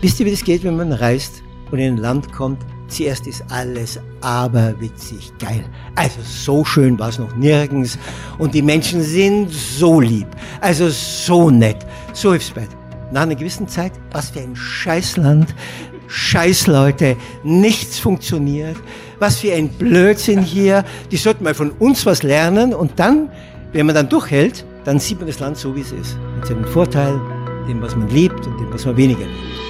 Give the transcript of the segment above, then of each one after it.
Wisst ihr, wie das geht, wenn man reist und in ein Land kommt? Zuerst ist alles aberwitzig geil. Also so schön war es noch nirgends. Und die Menschen sind so lieb. Also so nett. So hilfsbereit. Nach einer gewissen Zeit, was für ein Scheißland. Scheißleute. Nichts funktioniert. Was für ein Blödsinn hier. Die sollten mal von uns was lernen. Und dann, wenn man dann durchhält, dann sieht man das Land so, wie es ist. Mit seinen Vorteilen, dem, was man liebt und dem, was man weniger liebt.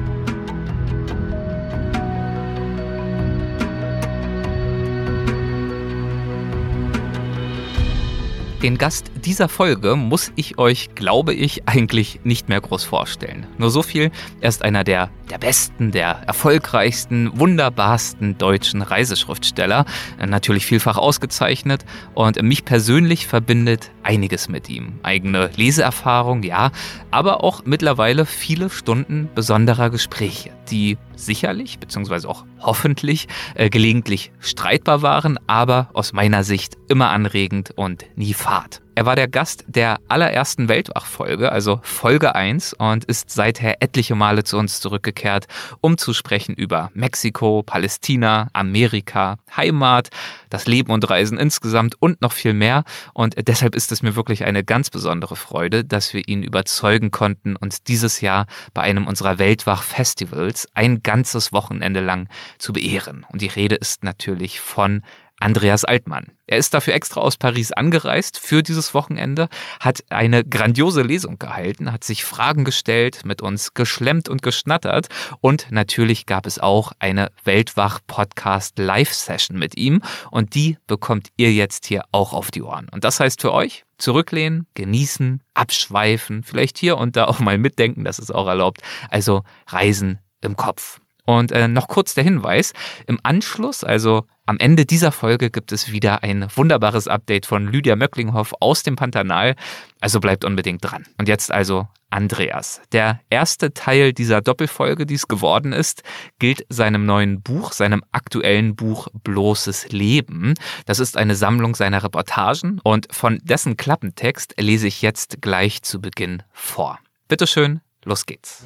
Den Gast dieser Folge muss ich euch, glaube ich, eigentlich nicht mehr groß vorstellen. Nur so viel, er ist einer der, der besten, der erfolgreichsten, wunderbarsten deutschen Reiseschriftsteller, natürlich vielfach ausgezeichnet. Und mich persönlich verbindet einiges mit ihm. Eigene Leseerfahrung, ja, aber auch mittlerweile viele Stunden besonderer Gespräche, die sicherlich, beziehungsweise auch hoffentlich, äh, gelegentlich streitbar waren, aber aus meiner Sicht immer anregend und nie fad. Er war der Gast der allerersten Weltwach-Folge, also Folge 1, und ist seither etliche Male zu uns zurückgekehrt, um zu sprechen über Mexiko, Palästina, Amerika, Heimat, das Leben und Reisen insgesamt und noch viel mehr. Und deshalb ist es mir wirklich eine ganz besondere Freude, dass wir ihn überzeugen konnten, uns dieses Jahr bei einem unserer Weltwach-Festivals ein ganzes Wochenende lang zu beehren. Und die Rede ist natürlich von Andreas Altmann. Er ist dafür extra aus Paris angereist für dieses Wochenende, hat eine grandiose Lesung gehalten, hat sich Fragen gestellt, mit uns geschlemmt und geschnattert und natürlich gab es auch eine Weltwach-Podcast Live-Session mit ihm und die bekommt ihr jetzt hier auch auf die Ohren. Und das heißt für euch, zurücklehnen, genießen, abschweifen, vielleicht hier und da auch mal mitdenken, das ist auch erlaubt. Also Reisen im Kopf. Und äh, noch kurz der Hinweis, im Anschluss, also am Ende dieser Folge gibt es wieder ein wunderbares Update von Lydia Möcklinghoff aus dem Pantanal, also bleibt unbedingt dran. Und jetzt also Andreas. Der erste Teil dieser Doppelfolge, die es geworden ist, gilt seinem neuen Buch, seinem aktuellen Buch Bloßes Leben. Das ist eine Sammlung seiner Reportagen und von dessen Klappentext lese ich jetzt gleich zu Beginn vor. Bitteschön, los geht's.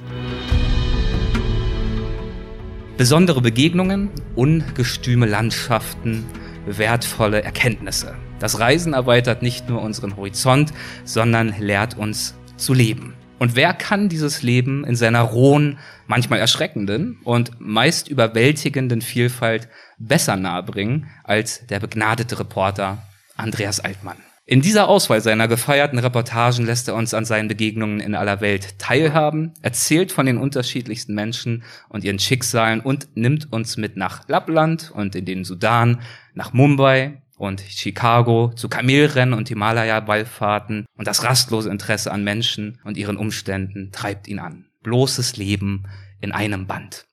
Besondere Begegnungen, ungestüme Landschaften, wertvolle Erkenntnisse. Das Reisen erweitert nicht nur unseren Horizont, sondern lehrt uns zu leben. Und wer kann dieses Leben in seiner rohen, manchmal erschreckenden und meist überwältigenden Vielfalt besser nahebringen als der begnadete Reporter Andreas Altmann? In dieser Auswahl seiner gefeierten Reportagen lässt er uns an seinen Begegnungen in aller Welt teilhaben, erzählt von den unterschiedlichsten Menschen und ihren Schicksalen und nimmt uns mit nach Lappland und in den Sudan, nach Mumbai und Chicago, zu Kamelrennen und Himalaya-Wallfahrten und das rastlose Interesse an Menschen und ihren Umständen treibt ihn an. Bloßes Leben in einem Band.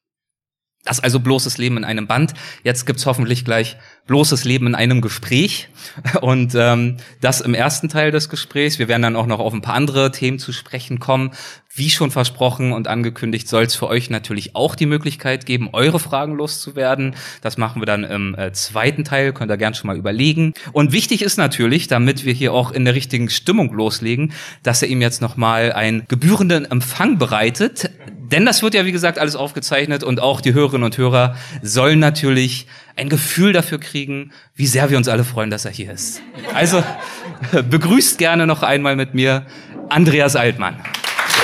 Das also bloßes Leben in einem Band. Jetzt gibt's hoffentlich gleich bloßes Leben in einem Gespräch. Und ähm, das im ersten Teil des Gesprächs. Wir werden dann auch noch auf ein paar andere Themen zu sprechen kommen. Wie schon versprochen und angekündigt, soll es für euch natürlich auch die Möglichkeit geben, eure Fragen loszuwerden. Das machen wir dann im äh, zweiten Teil, könnt ihr gern schon mal überlegen. Und wichtig ist natürlich, damit wir hier auch in der richtigen Stimmung loslegen, dass er ihm jetzt nochmal einen gebührenden Empfang bereitet. Denn das wird ja, wie gesagt, alles aufgezeichnet und auch die Hörerinnen und Hörer sollen natürlich ein Gefühl dafür kriegen, wie sehr wir uns alle freuen, dass er hier ist. Also begrüßt gerne noch einmal mit mir Andreas Altmann.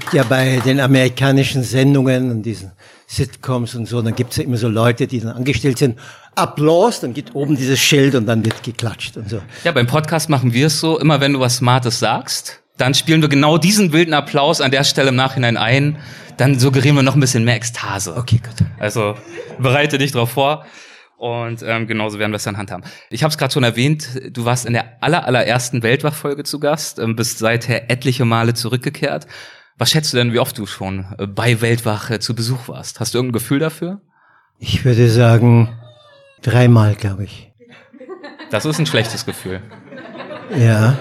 gibt ja bei den amerikanischen Sendungen und diesen Sitcoms und so, dann gibt es ja immer so Leute, die dann angestellt sind. Applaus, dann geht oben dieses Schild und dann wird geklatscht und so. Ja, beim Podcast machen wir es so, immer wenn du was Smartes sagst, dann spielen wir genau diesen wilden Applaus an der Stelle im Nachhinein ein. Dann suggerieren wir noch ein bisschen mehr Ekstase. Okay, gut. Also bereite dich drauf vor. Und ähm, genauso werden wir es dann handhaben. Ich habe es gerade schon erwähnt, du warst in der aller, allerersten Weltwachfolge zu Gast, ähm, bist seither etliche Male zurückgekehrt. Was schätzt du denn, wie oft du schon äh, bei Weltwach äh, zu Besuch warst? Hast du irgendein Gefühl dafür? Ich würde sagen, dreimal, glaube ich. Das ist ein schlechtes Gefühl. Ja.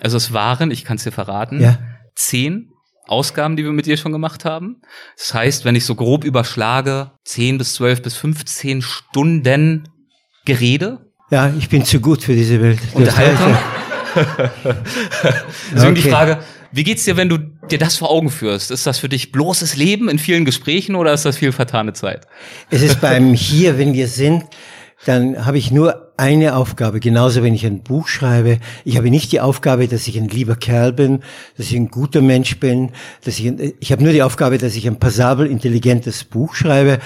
Also es waren, ich kann es dir verraten, Ja. zehn Ausgaben, die wir mit dir schon gemacht haben. Das heißt, wenn ich so grob überschlage, zehn bis zwölf bis 15 Stunden Gerede, Ja, ich bin zu gut für diese Welt. Unterhaltung. Deswegen die Okay. Frage, wie geht's dir, wenn du dir das vor Augen führst? Ist das für dich bloßes Leben in vielen Gesprächen oder ist das viel vertane Zeit? Es ist beim Hier, wenn wir sind, dann habe ich nur eine Aufgabe. Genauso, wenn ich ein Buch schreibe. Ich habe nicht die Aufgabe, dass ich ein lieber Kerl bin, dass ich ein guter Mensch bin, dass ich, ein, ich habe nur die Aufgabe, dass ich ein passabel, intelligentes Buch schreibe.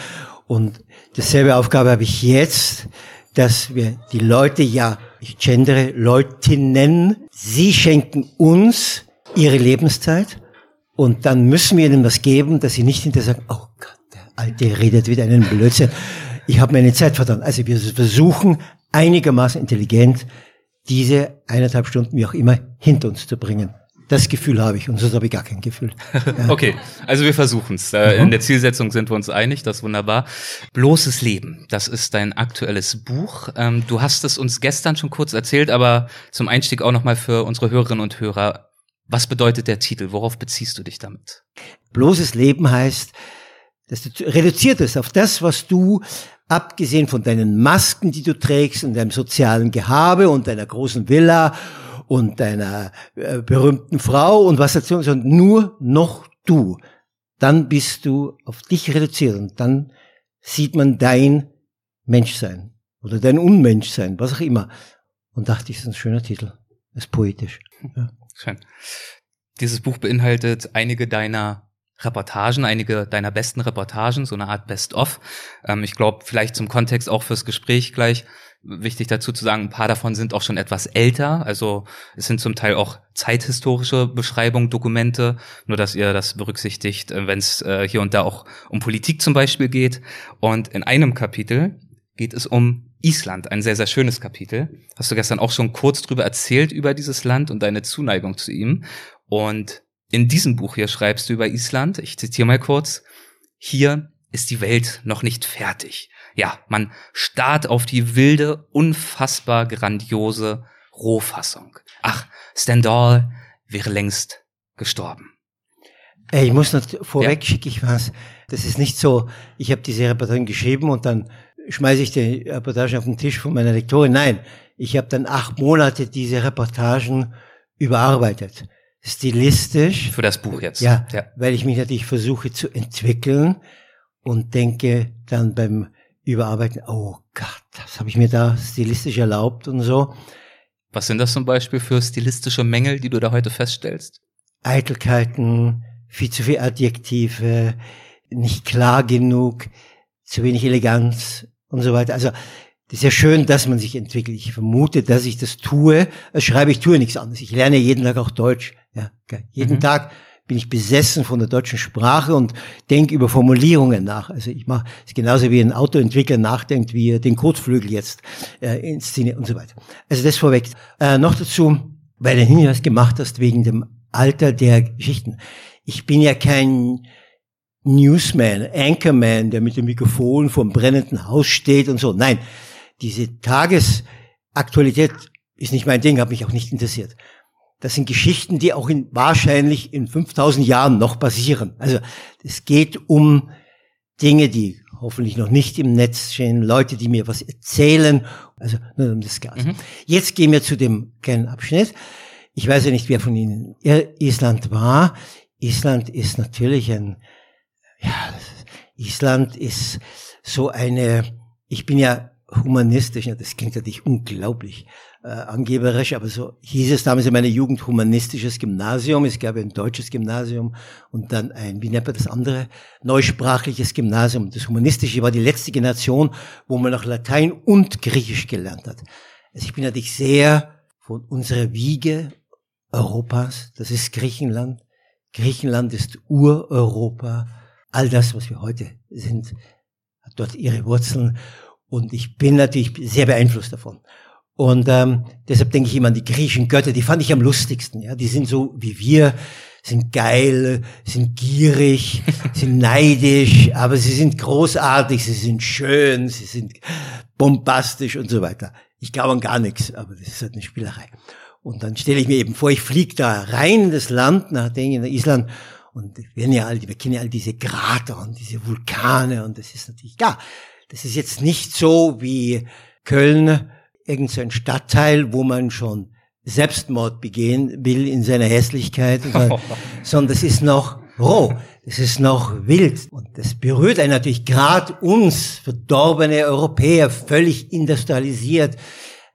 Und dasselbe Aufgabe habe ich jetzt, dass wir die Leute, ja, ich gendere Leutinnen, sie schenken uns ihre Lebenszeit. Und dann müssen wir ihnen was geben, dass sie nicht hinterher sagen, oh Gott, der Alte redet wieder einen Blödsinn. Ich habe meine Zeit verdammt. Also wir versuchen einigermaßen intelligent diese eineinhalb Stunden, wie auch immer, hinter uns zu bringen. Das Gefühl habe ich und sonst habe ich gar kein Gefühl. Okay, also wir versuchen's. Äh, In der Zielsetzung sind wir uns einig, das ist wunderbar. Bloßes Leben, das ist dein aktuelles Buch. Ähm, Du hast es uns gestern schon kurz erzählt, aber zum Einstieg auch nochmal für unsere Hörerinnen und Hörer. Was bedeutet der Titel? Worauf beziehst du dich damit? Bloßes Leben heißt, dass du reduziert ist auf das, was du, abgesehen von deinen Masken, die du trägst und deinem sozialen Gehabe und deiner großen Villa und deiner äh, berühmten Frau und was dazu, sondern nur noch du. Dann bist du auf dich reduziert und dann sieht man dein Menschsein oder dein Unmenschsein, was auch immer. Und dachte ich, das ist ein schöner Titel. Das ist poetisch. Ja. Schön. Dieses Buch beinhaltet einige deiner Reportagen, einige deiner besten Reportagen, so eine Art Best-of. Ähm, ich glaube, vielleicht zum Kontext auch fürs Gespräch gleich wichtig dazu zu sagen, ein paar davon sind auch schon etwas älter. Also es sind zum Teil auch zeithistorische Beschreibungen, Dokumente, nur dass ihr das berücksichtigt, äh, wenn es äh, hier und da auch um Politik zum Beispiel geht. Und in einem Kapitel geht es um Island, ein sehr, sehr schönes Kapitel. Hast du gestern auch schon kurz drüber erzählt, über dieses Land und deine Zuneigung zu ihm. Und in diesem Buch hier schreibst du über Island, ich zitiere mal kurz, hier ist die Welt noch nicht fertig. Ja, man starrt auf die wilde, unfassbar grandiose Rohfassung. Ach, Stendhal wäre längst gestorben. Ey, Ich muss noch vorweg schicke ich was. Das ist nicht so, ich habe diese Reportage geschrieben und dann schmeiße ich die Reportage auf den Tisch von meiner Lektorin. Nein, ich habe dann acht Monate diese Reportagen überarbeitet. Stilistisch. Für das Buch jetzt. Ja, ja. weil ich mich natürlich versuche zu entwickeln und denke dann beim Überarbeiten, oh Gott, das habe ich mir da stilistisch erlaubt und so. Was sind das zum Beispiel für stilistische Mängel, die du da heute feststellst? Eitelkeiten, viel zu viel Adjektive, nicht klar genug, zu wenig Eleganz und so weiter. Also das ist ja schön, dass man sich entwickelt. Ich vermute, dass ich das tue. Das schreibe ich, tue nichts anderes. Ich lerne jeden Tag auch Deutsch. Ja, geil. jeden Mhm. Tag bin ich besessen von der deutschen Sprache und denke über Formulierungen nach. Also ich mache es genauso wie ein Autoentwickler nachdenkt, wie er den Kotflügel jetzt äh, inszeniert und so weiter. Also das vorweg. Äh, noch dazu, weil du Hinweis gemacht hast wegen dem Alter der Geschichten. Ich bin ja kein Newsman, Anchorman, der mit dem Mikrofon vor dem brennenden Haus steht und so. Nein, diese Tagesaktualität ist nicht mein Ding, hat mich auch nicht interessiert. Das sind Geschichten, die auch in, wahrscheinlich in 5000 Jahren noch passieren. Also es geht um Dinge, die hoffentlich noch nicht im Netz stehen, Leute, die mir was erzählen. Also nur um das Gas. Mhm. Jetzt gehen wir zu dem kleinen Abschnitt. Ich weiß ja nicht, wer von Ihnen Island war. Island ist natürlich ein, ja, Island ist so eine, ich bin ja humanistisch, das klingt natürlich unglaublich äh, angeberisch, aber so hieß es damals in meiner Jugend humanistisches Gymnasium. Es gab ein deutsches Gymnasium und dann ein, wie nennt man das andere, neusprachliches Gymnasium. Das humanistische war die letzte Generation, wo man noch Latein und Griechisch gelernt hat. Also ich bin natürlich sehr von unserer Wiege Europas, das ist Griechenland. Griechenland ist Ureuropa. All das, was wir heute sind, hat dort ihre Wurzeln. Und ich bin natürlich sehr beeinflusst davon. Und ähm, deshalb denke ich immer an die griechischen Götter, die fand ich am lustigsten. Ja, Die sind so wie wir, sind geil, sind gierig, sind neidisch, aber sie sind großartig, sie sind schön, sie sind bombastisch und so weiter. Ich glaube an gar nichts, aber das ist halt eine Spielerei. Und dann stelle ich mir eben vor, ich fliege da rein in das Land, nach in Island, und wir kennen ja all, wir kennen ja all diese Krater und diese Vulkane, und das ist natürlich, ja, das ist jetzt nicht so wie Köln, irgendein so Stadtteil, wo man schon Selbstmord begehen will in seiner Hässlichkeit, sondern das ist noch roh, das ist noch wild. Und das berührt einen natürlich gerade uns, verdorbene Europäer, völlig industrialisiert,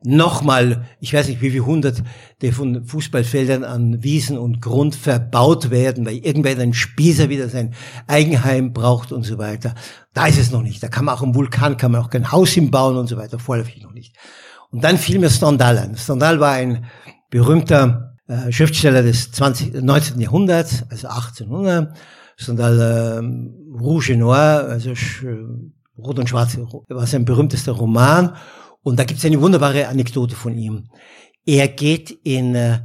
nochmal, ich weiß nicht, wie viele hunderte von Fußballfeldern an Wiesen und Grund verbaut werden, weil irgendwer ein Spießer wieder sein Eigenheim braucht und so weiter. Da ist es noch nicht. Da kann man auch im Vulkan, kann man auch kein Haus hinbauen und so weiter. Vorläufig noch nicht. Und dann fiel mir Stendhal ein. Stendhal war ein berühmter äh, Schriftsteller des 20, 19. Jahrhunderts, also 1800. Stendhal äh, Rouge et Noir, also Rot und Schwarz, war sein berühmtester Roman. Und da gibt es eine wunderbare Anekdote von ihm. Er geht in äh,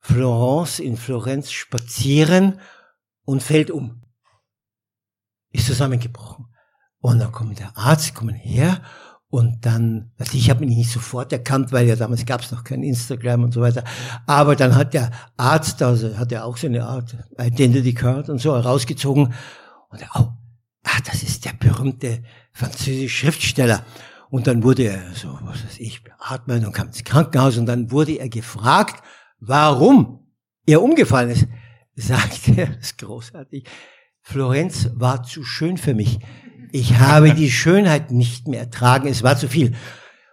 Florence, in Florenz spazieren und fällt um. Ist zusammengebrochen. Und dann kommt der Arzt, kommen her und dann, also ich habe ihn nicht sofort erkannt, weil ja damals gab es noch kein Instagram und so weiter. Aber dann hat der Arzt, also hat er auch so eine Art Identity Card und so herausgezogen. Und er, oh, ah, das ist der berühmte französische Schriftsteller. Und dann wurde er so, was weiß ich, beatmet und kam ins Krankenhaus und dann wurde er gefragt, warum er umgefallen ist. Sagt er, das ist großartig. Florenz war zu schön für mich. Ich habe die Schönheit nicht mehr ertragen, es war zu viel.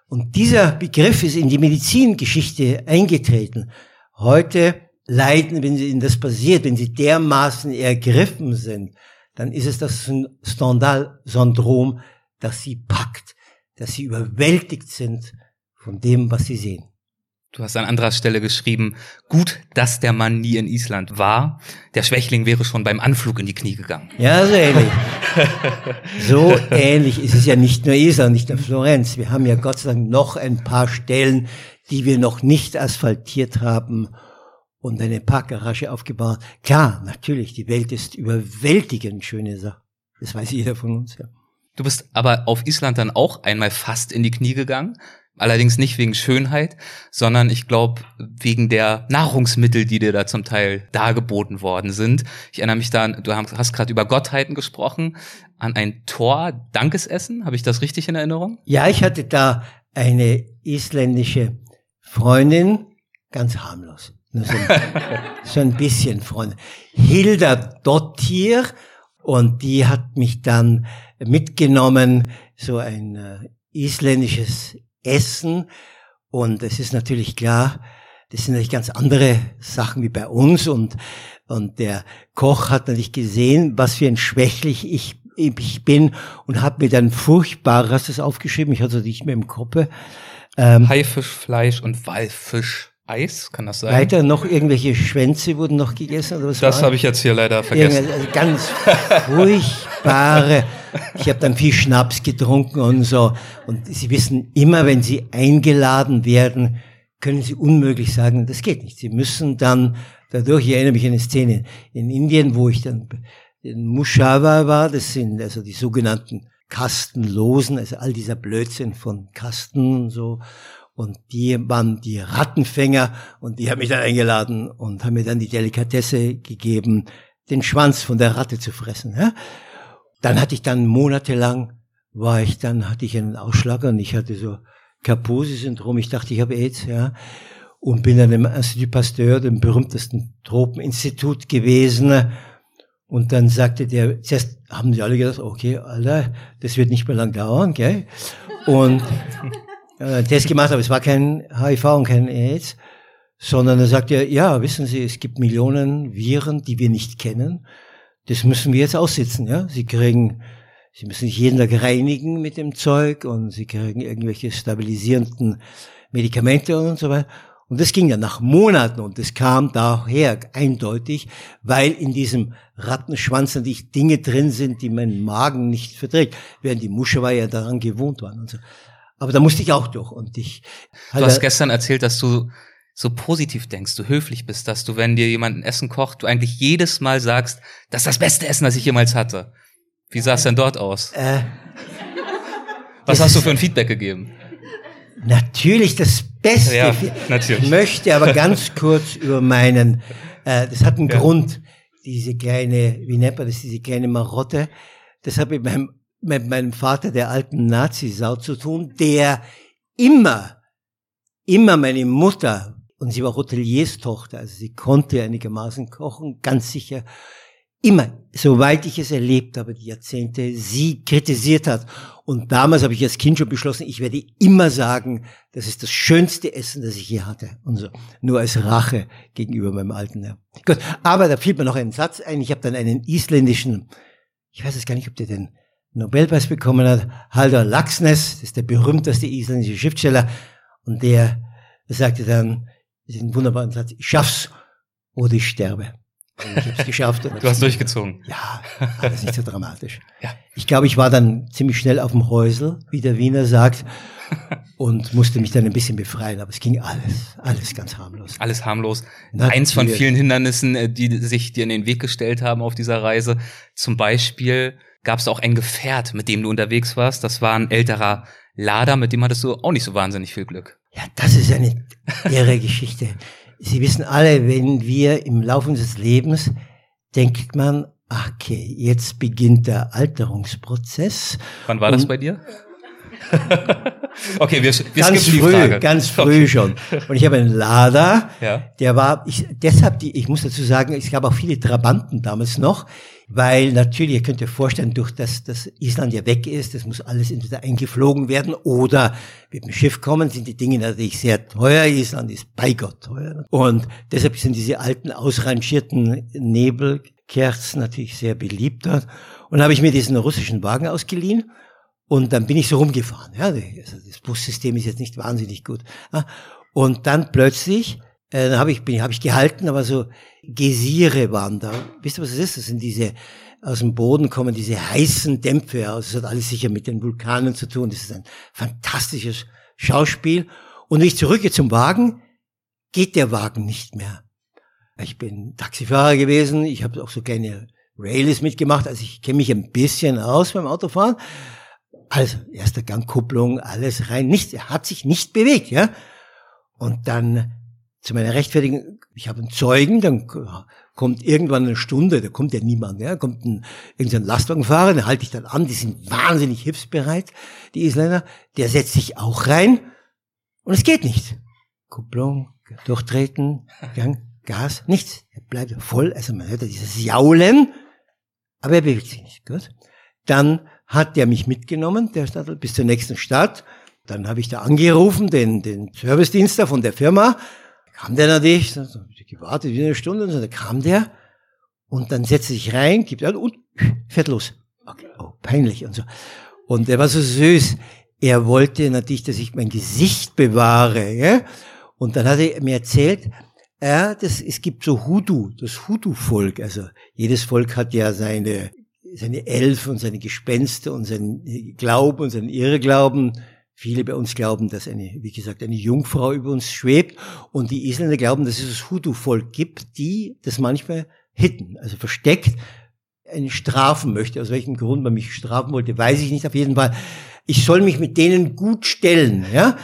Und dieser Begriff ist in die Medizingeschichte eingetreten. Heute leiden, wenn ihnen das passiert, wenn sie dermaßen ergriffen sind, dann ist es das Stendhal-Syndrom, das sie packt, dass sie überwältigt sind von dem, was sie sehen. Du hast an anderer Stelle geschrieben, gut, dass der Mann nie in Island war. Der Schwächling wäre schon beim Anflug in die Knie gegangen. Ja, so ähnlich. so ähnlich ist es ja nicht nur Island, nicht nur Florenz. Wir haben ja Gott sei Dank noch ein paar Stellen, die wir noch nicht asphaltiert haben und eine Parkgarage aufgebaut. Klar, natürlich, die Welt ist überwältigend schöne Sache. Das weiß jeder von uns, ja. Du bist aber auf Island dann auch einmal fast in die Knie gegangen. Allerdings nicht wegen Schönheit, sondern ich glaube wegen der Nahrungsmittel, die dir da zum Teil dargeboten worden sind. Ich erinnere mich da, du hast gerade über Gottheiten gesprochen, an ein Tor Dankesessen. Habe ich das richtig in Erinnerung? Ja, ich hatte da eine isländische Freundin, ganz harmlos. Nur so, ein, so ein bisschen Freundin. Hilda Dottir. Und die hat mich dann mitgenommen, so ein äh, isländisches Essen. Und es ist natürlich klar, das sind natürlich ganz andere Sachen wie bei uns. Und, und der Koch hat natürlich gesehen, was für ein schwächlich ich, ich bin und hat mir dann furchtbar, hast du das aufgeschrieben? Ich hatte es nicht mehr im Kopf. Ähm, Haifischfleisch und Walfisch. Eis, kann das sein? Weiter noch irgendwelche Schwänze wurden noch gegessen? Oder was das habe ich jetzt hier leider vergessen. Also ganz furchtbare. Ich habe dann viel Schnaps getrunken und so. Und Sie wissen, immer wenn Sie eingeladen werden, können Sie unmöglich sagen, das geht nicht. Sie müssen dann dadurch, ich erinnere mich an eine Szene in Indien, wo ich dann in Mushawa war, das sind also die sogenannten Kastenlosen, also all dieser Blödsinn von Kasten und so. Und die waren die Rattenfänger und die haben mich dann eingeladen und haben mir dann die Delikatesse gegeben, den Schwanz von der Ratte zu fressen. Ja? Dann hatte ich dann monatelang, war ich dann, hatte ich einen Ausschlag und ich hatte so Kaposi-Syndrom. Ich dachte, ich habe AIDS, ja. Und bin dann im Institut Pasteur, dem berühmtesten Tropeninstitut gewesen. Und dann sagte der, zuerst haben sie alle gedacht, okay, Alter, das wird nicht mehr lang dauern, gell? Und äh, Test gemacht, aber es war kein HIV und kein AIDS, sondern er sagt ja, ja, wissen Sie, es gibt Millionen Viren, die wir nicht kennen. Das müssen wir jetzt aussitzen, ja. Sie kriegen, Sie müssen sich jeden Tag reinigen mit dem Zeug und Sie kriegen irgendwelche stabilisierenden Medikamente und so weiter. Und das ging ja nach Monaten und das kam daher eindeutig, weil in diesem Rattenschwanz natürlich Dinge drin sind, die mein Magen nicht verträgt, während die Muschelweiher ja daran gewohnt waren und so. Aber da musste ich auch durch und ich. Du hast gestern erzählt, dass du so positiv denkst, du höflich bist, dass du, wenn dir jemand ein Essen kocht, du eigentlich jedes Mal sagst, das ist das beste Essen, das ich jemals hatte. Wie sah es denn dort aus? Äh, Was hast du für ein Feedback gegeben? Natürlich das Beste. Ja, natürlich. Ich möchte aber ganz kurz über meinen, äh, das hat einen ja. Grund, diese kleine, wie nennt man das, diese kleine Marotte. Das hat mit meinem, mit meinem Vater, der alten Nazisau, zu tun, der immer, immer meine Mutter, und sie war Hotelierstochter, also sie konnte einigermaßen kochen, ganz sicher, immer, soweit ich es erlebt habe, die Jahrzehnte, sie kritisiert hat. Und damals habe ich als Kind schon beschlossen, ich werde immer sagen, das ist das schönste Essen, das ich je hatte. Und so. Nur als Rache gegenüber meinem alten Herr. Gut, aber da fiel mir noch ein Satz ein. Ich habe dann einen isländischen, ich weiß es gar nicht, ob der den Nobelpreis bekommen hat, Haldor Laxness, das ist der berühmteste isländische Schriftsteller. Und der sagte dann diesen wunderbaren Satz, ich schaff's oder ich sterbe. Ich habe es geschafft. du hast durchgezogen. Ja, das ist nicht so dramatisch. ja. Ich glaube, ich war dann ziemlich schnell auf dem Häusel, wie der Wiener sagt, und musste mich dann ein bisschen befreien. Aber es ging alles, alles ganz harmlos. Alles harmlos. Natürlich. Eins von vielen Hindernissen, äh, die sich dir in den Weg gestellt haben auf dieser Reise. Zum Beispiel gab es auch ein Gefährt, mit dem du unterwegs warst. Das war ein älterer Lader, mit dem hattest du auch nicht so wahnsinnig viel Glück. Ja, das ist eine irre Geschichte. Sie wissen alle, wenn wir im Laufe unseres Lebens denkt man, okay, jetzt beginnt der Alterungsprozess. Wann war das bei dir? okay, wir, wir ganz früh, ganz früh okay. schon. Und ich habe einen Lader, ja. der war, ich, deshalb, die, ich muss dazu sagen, es gab auch viele Trabanten damals noch, weil natürlich, ihr könnt euch vorstellen, durch das, dass Island ja weg ist, das muss alles entweder eingeflogen werden oder mit dem Schiff kommen, sind die Dinge natürlich sehr teuer. Island ist bei Gott teuer. Und deshalb sind diese alten, ausrangierten Nebelkerzen natürlich sehr beliebt dort. Und habe ich mir diesen russischen Wagen ausgeliehen und dann bin ich so rumgefahren. Ja, also das Bussystem ist jetzt nicht wahnsinnig gut. Und dann plötzlich, äh, dann habe ich, bin, hab ich gehalten, aber so Gesire waren da. Wisst ihr, was das ist? Das sind diese, aus dem Boden kommen diese heißen Dämpfe aus. Das hat alles sicher mit den Vulkanen zu tun. Das ist ein fantastisches Schauspiel. Und wenn ich zurückgehe zum Wagen, geht der Wagen nicht mehr. Ich bin Taxifahrer gewesen. Ich habe auch so kleine Railis mitgemacht. Also ich kenne mich ein bisschen aus beim Autofahren. Also, erste Gangkupplung, alles rein, nichts. Er hat sich nicht bewegt, ja. Und dann zu meiner Rechtfertigung, ich habe einen Zeugen, dann kommt irgendwann eine Stunde, da kommt ja niemand, ja, kommt ein, irgendein Lastwagenfahrer, den halte ich dann an, die sind wahnsinnig hilfsbereit, die Isländer, der setzt sich auch rein und es geht nicht. Kupplung, durchtreten, Gang, Gas, nichts. Er bleibt voll, also man hört ja dieses Jaulen, aber er bewegt sich nicht, gut. Dann hat der mich mitgenommen, der Stadtl, bis zur nächsten Stadt. Dann habe ich da angerufen, den, den Servicedienst von der Firma. Kam der natürlich, so, gewartet wie eine Stunde, und so, da kam der und dann setzt er sich rein, gibt an und fährt los. Okay, oh, peinlich und so. Und er war so süß. Er wollte natürlich, dass ich mein Gesicht bewahre. Ja? Und dann hat er mir erzählt, ja, das, es gibt so Hudu, das Hudu-Volk. Also jedes Volk hat ja seine seine Elfen und seine Gespenster und sein Glauben und sein Irrglauben. Viele bei uns glauben, dass eine, wie gesagt, eine Jungfrau über uns schwebt. Und die Isländer glauben, dass es das Hutu-Volk gibt, die das manchmal hitten, also versteckt, einen strafen möchte. Aus welchem Grund man mich strafen wollte, weiß ich nicht. Auf jeden Fall, ich soll mich mit denen gut stellen, ja.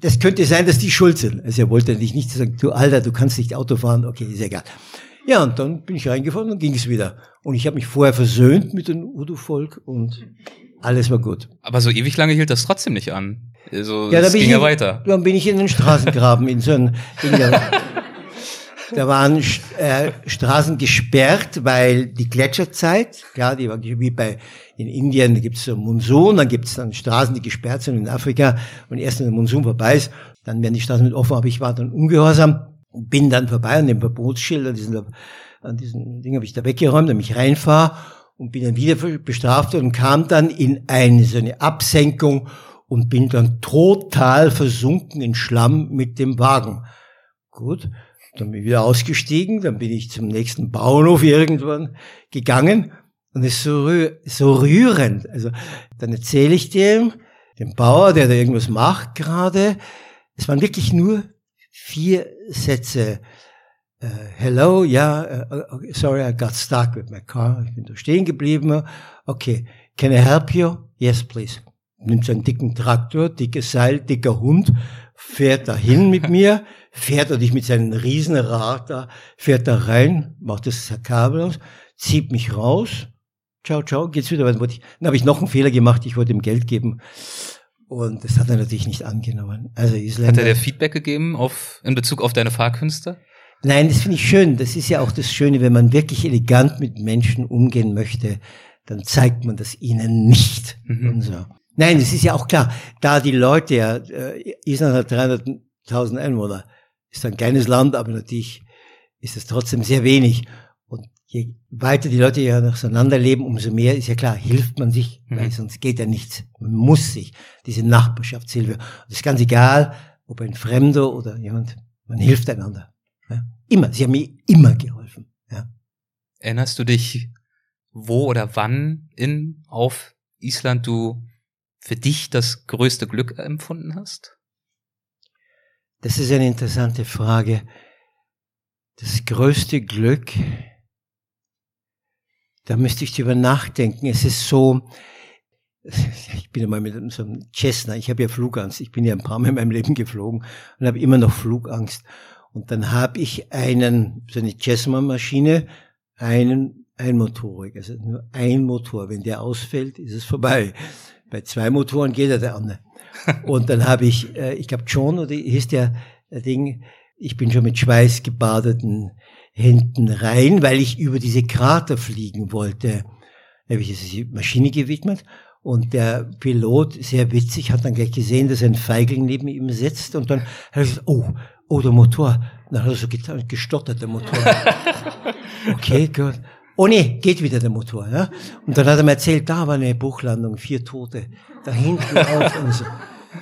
Das könnte sein, dass die schuld sind. Also er wollte natürlich nicht sagen, du Alter, du kannst nicht Auto fahren, okay, ist egal. Ja, und dann bin ich reingefahren und ging es wieder. Und ich habe mich vorher versöhnt mit dem Udo-Volk und alles war gut. Aber so ewig lange hielt das trotzdem nicht an. Also, ja, da ging ja weiter. Dann bin ich in den Straßengraben, in so ein, in der, da waren äh, Straßen gesperrt, weil die Gletscherzeit, klar, die war wie bei in Indien, da gibt es so Monsun, dann gibt es dann Straßen, die gesperrt sind in Afrika und erst wenn der Monsun vorbei ist, dann werden die Straßen mit offen, aber ich war dann ungehorsam bin dann vorbei an dem Verbotsschild, an diesen, an diesen Ding habe ich da weggeräumt, damit ich reinfahre und bin dann wieder bestraft und kam dann in eine, so eine Absenkung und bin dann total versunken in Schlamm mit dem Wagen. gut. Dann bin ich wieder ausgestiegen, dann bin ich zum nächsten Bauernhof irgendwann gegangen und es ist so, so rührend. Also dann erzähle ich dem, dem Bauer, der da irgendwas macht gerade, es waren wirklich nur vier Sätze. Uh, hello, ja, uh, sorry, I got stuck with my car. Ich bin da stehen geblieben. Okay, can I help you? Yes, please. Nimmt so einen dicken Traktor, dickes Seil, dicker Hund, fährt dahin mit mir, fährt er dich mit seinem Riesenrad da, fährt da rein, macht das Kabel aus, zieht mich raus, ciao, ciao, geht's wieder. Dann, dann habe ich noch einen Fehler gemacht, ich wollte ihm Geld geben. Und das hat er natürlich nicht angenommen. Also Isländer, hat er dir Feedback gegeben auf, in Bezug auf deine Fahrkünste? Nein, das finde ich schön. Das ist ja auch das Schöne, wenn man wirklich elegant mit Menschen umgehen möchte, dann zeigt man das ihnen nicht. Mhm. So. Nein, es ist ja auch klar, da die Leute ja, äh, Island hat 300.000 Einwohner, ist ein kleines Land, aber natürlich ist es trotzdem sehr wenig. Je weiter die Leute ja auseinanderleben, umso mehr ist ja klar, hilft man sich, mhm. weil sonst geht ja nichts. Man muss sich, diese Nachbarschaftshilfe. Das ist ganz egal, ob ein Fremder oder jemand, man hilft einander. Ja. Immer, sie haben mir immer geholfen. Ja. Erinnerst du dich, wo oder wann in auf Island du für dich das größte Glück empfunden hast? Das ist eine interessante Frage. Das größte Glück, da müsste ich drüber nachdenken. Es ist so, ich bin ja mal mit so einem Cessna, ich habe ja Flugangst, ich bin ja ein paar Mal in meinem Leben geflogen und habe immer noch Flugangst. Und dann habe ich einen, so eine Cessna-Maschine, einen einmotorig, also nur ein Motor. Wenn der ausfällt, ist es vorbei. Bei zwei Motoren geht er der andere. Und dann habe ich, äh, ich glaube John, oder hieß der Ding, ich bin schon mit Schweiß gebadeten Händen rein, weil ich über diese Krater fliegen wollte. Da habe ich diese Maschine gewidmet und der Pilot, sehr witzig, hat dann gleich gesehen, dass ein Feigling neben ihm sitzt und dann hat er gesagt, oh, oh, der Motor. Dann hat er so gestottert, der Motor. Okay, gut. Oh nee, geht wieder der Motor. Ja? Und dann hat er mir erzählt, da war eine Bruchlandung, vier Tote, da hinten auch und so.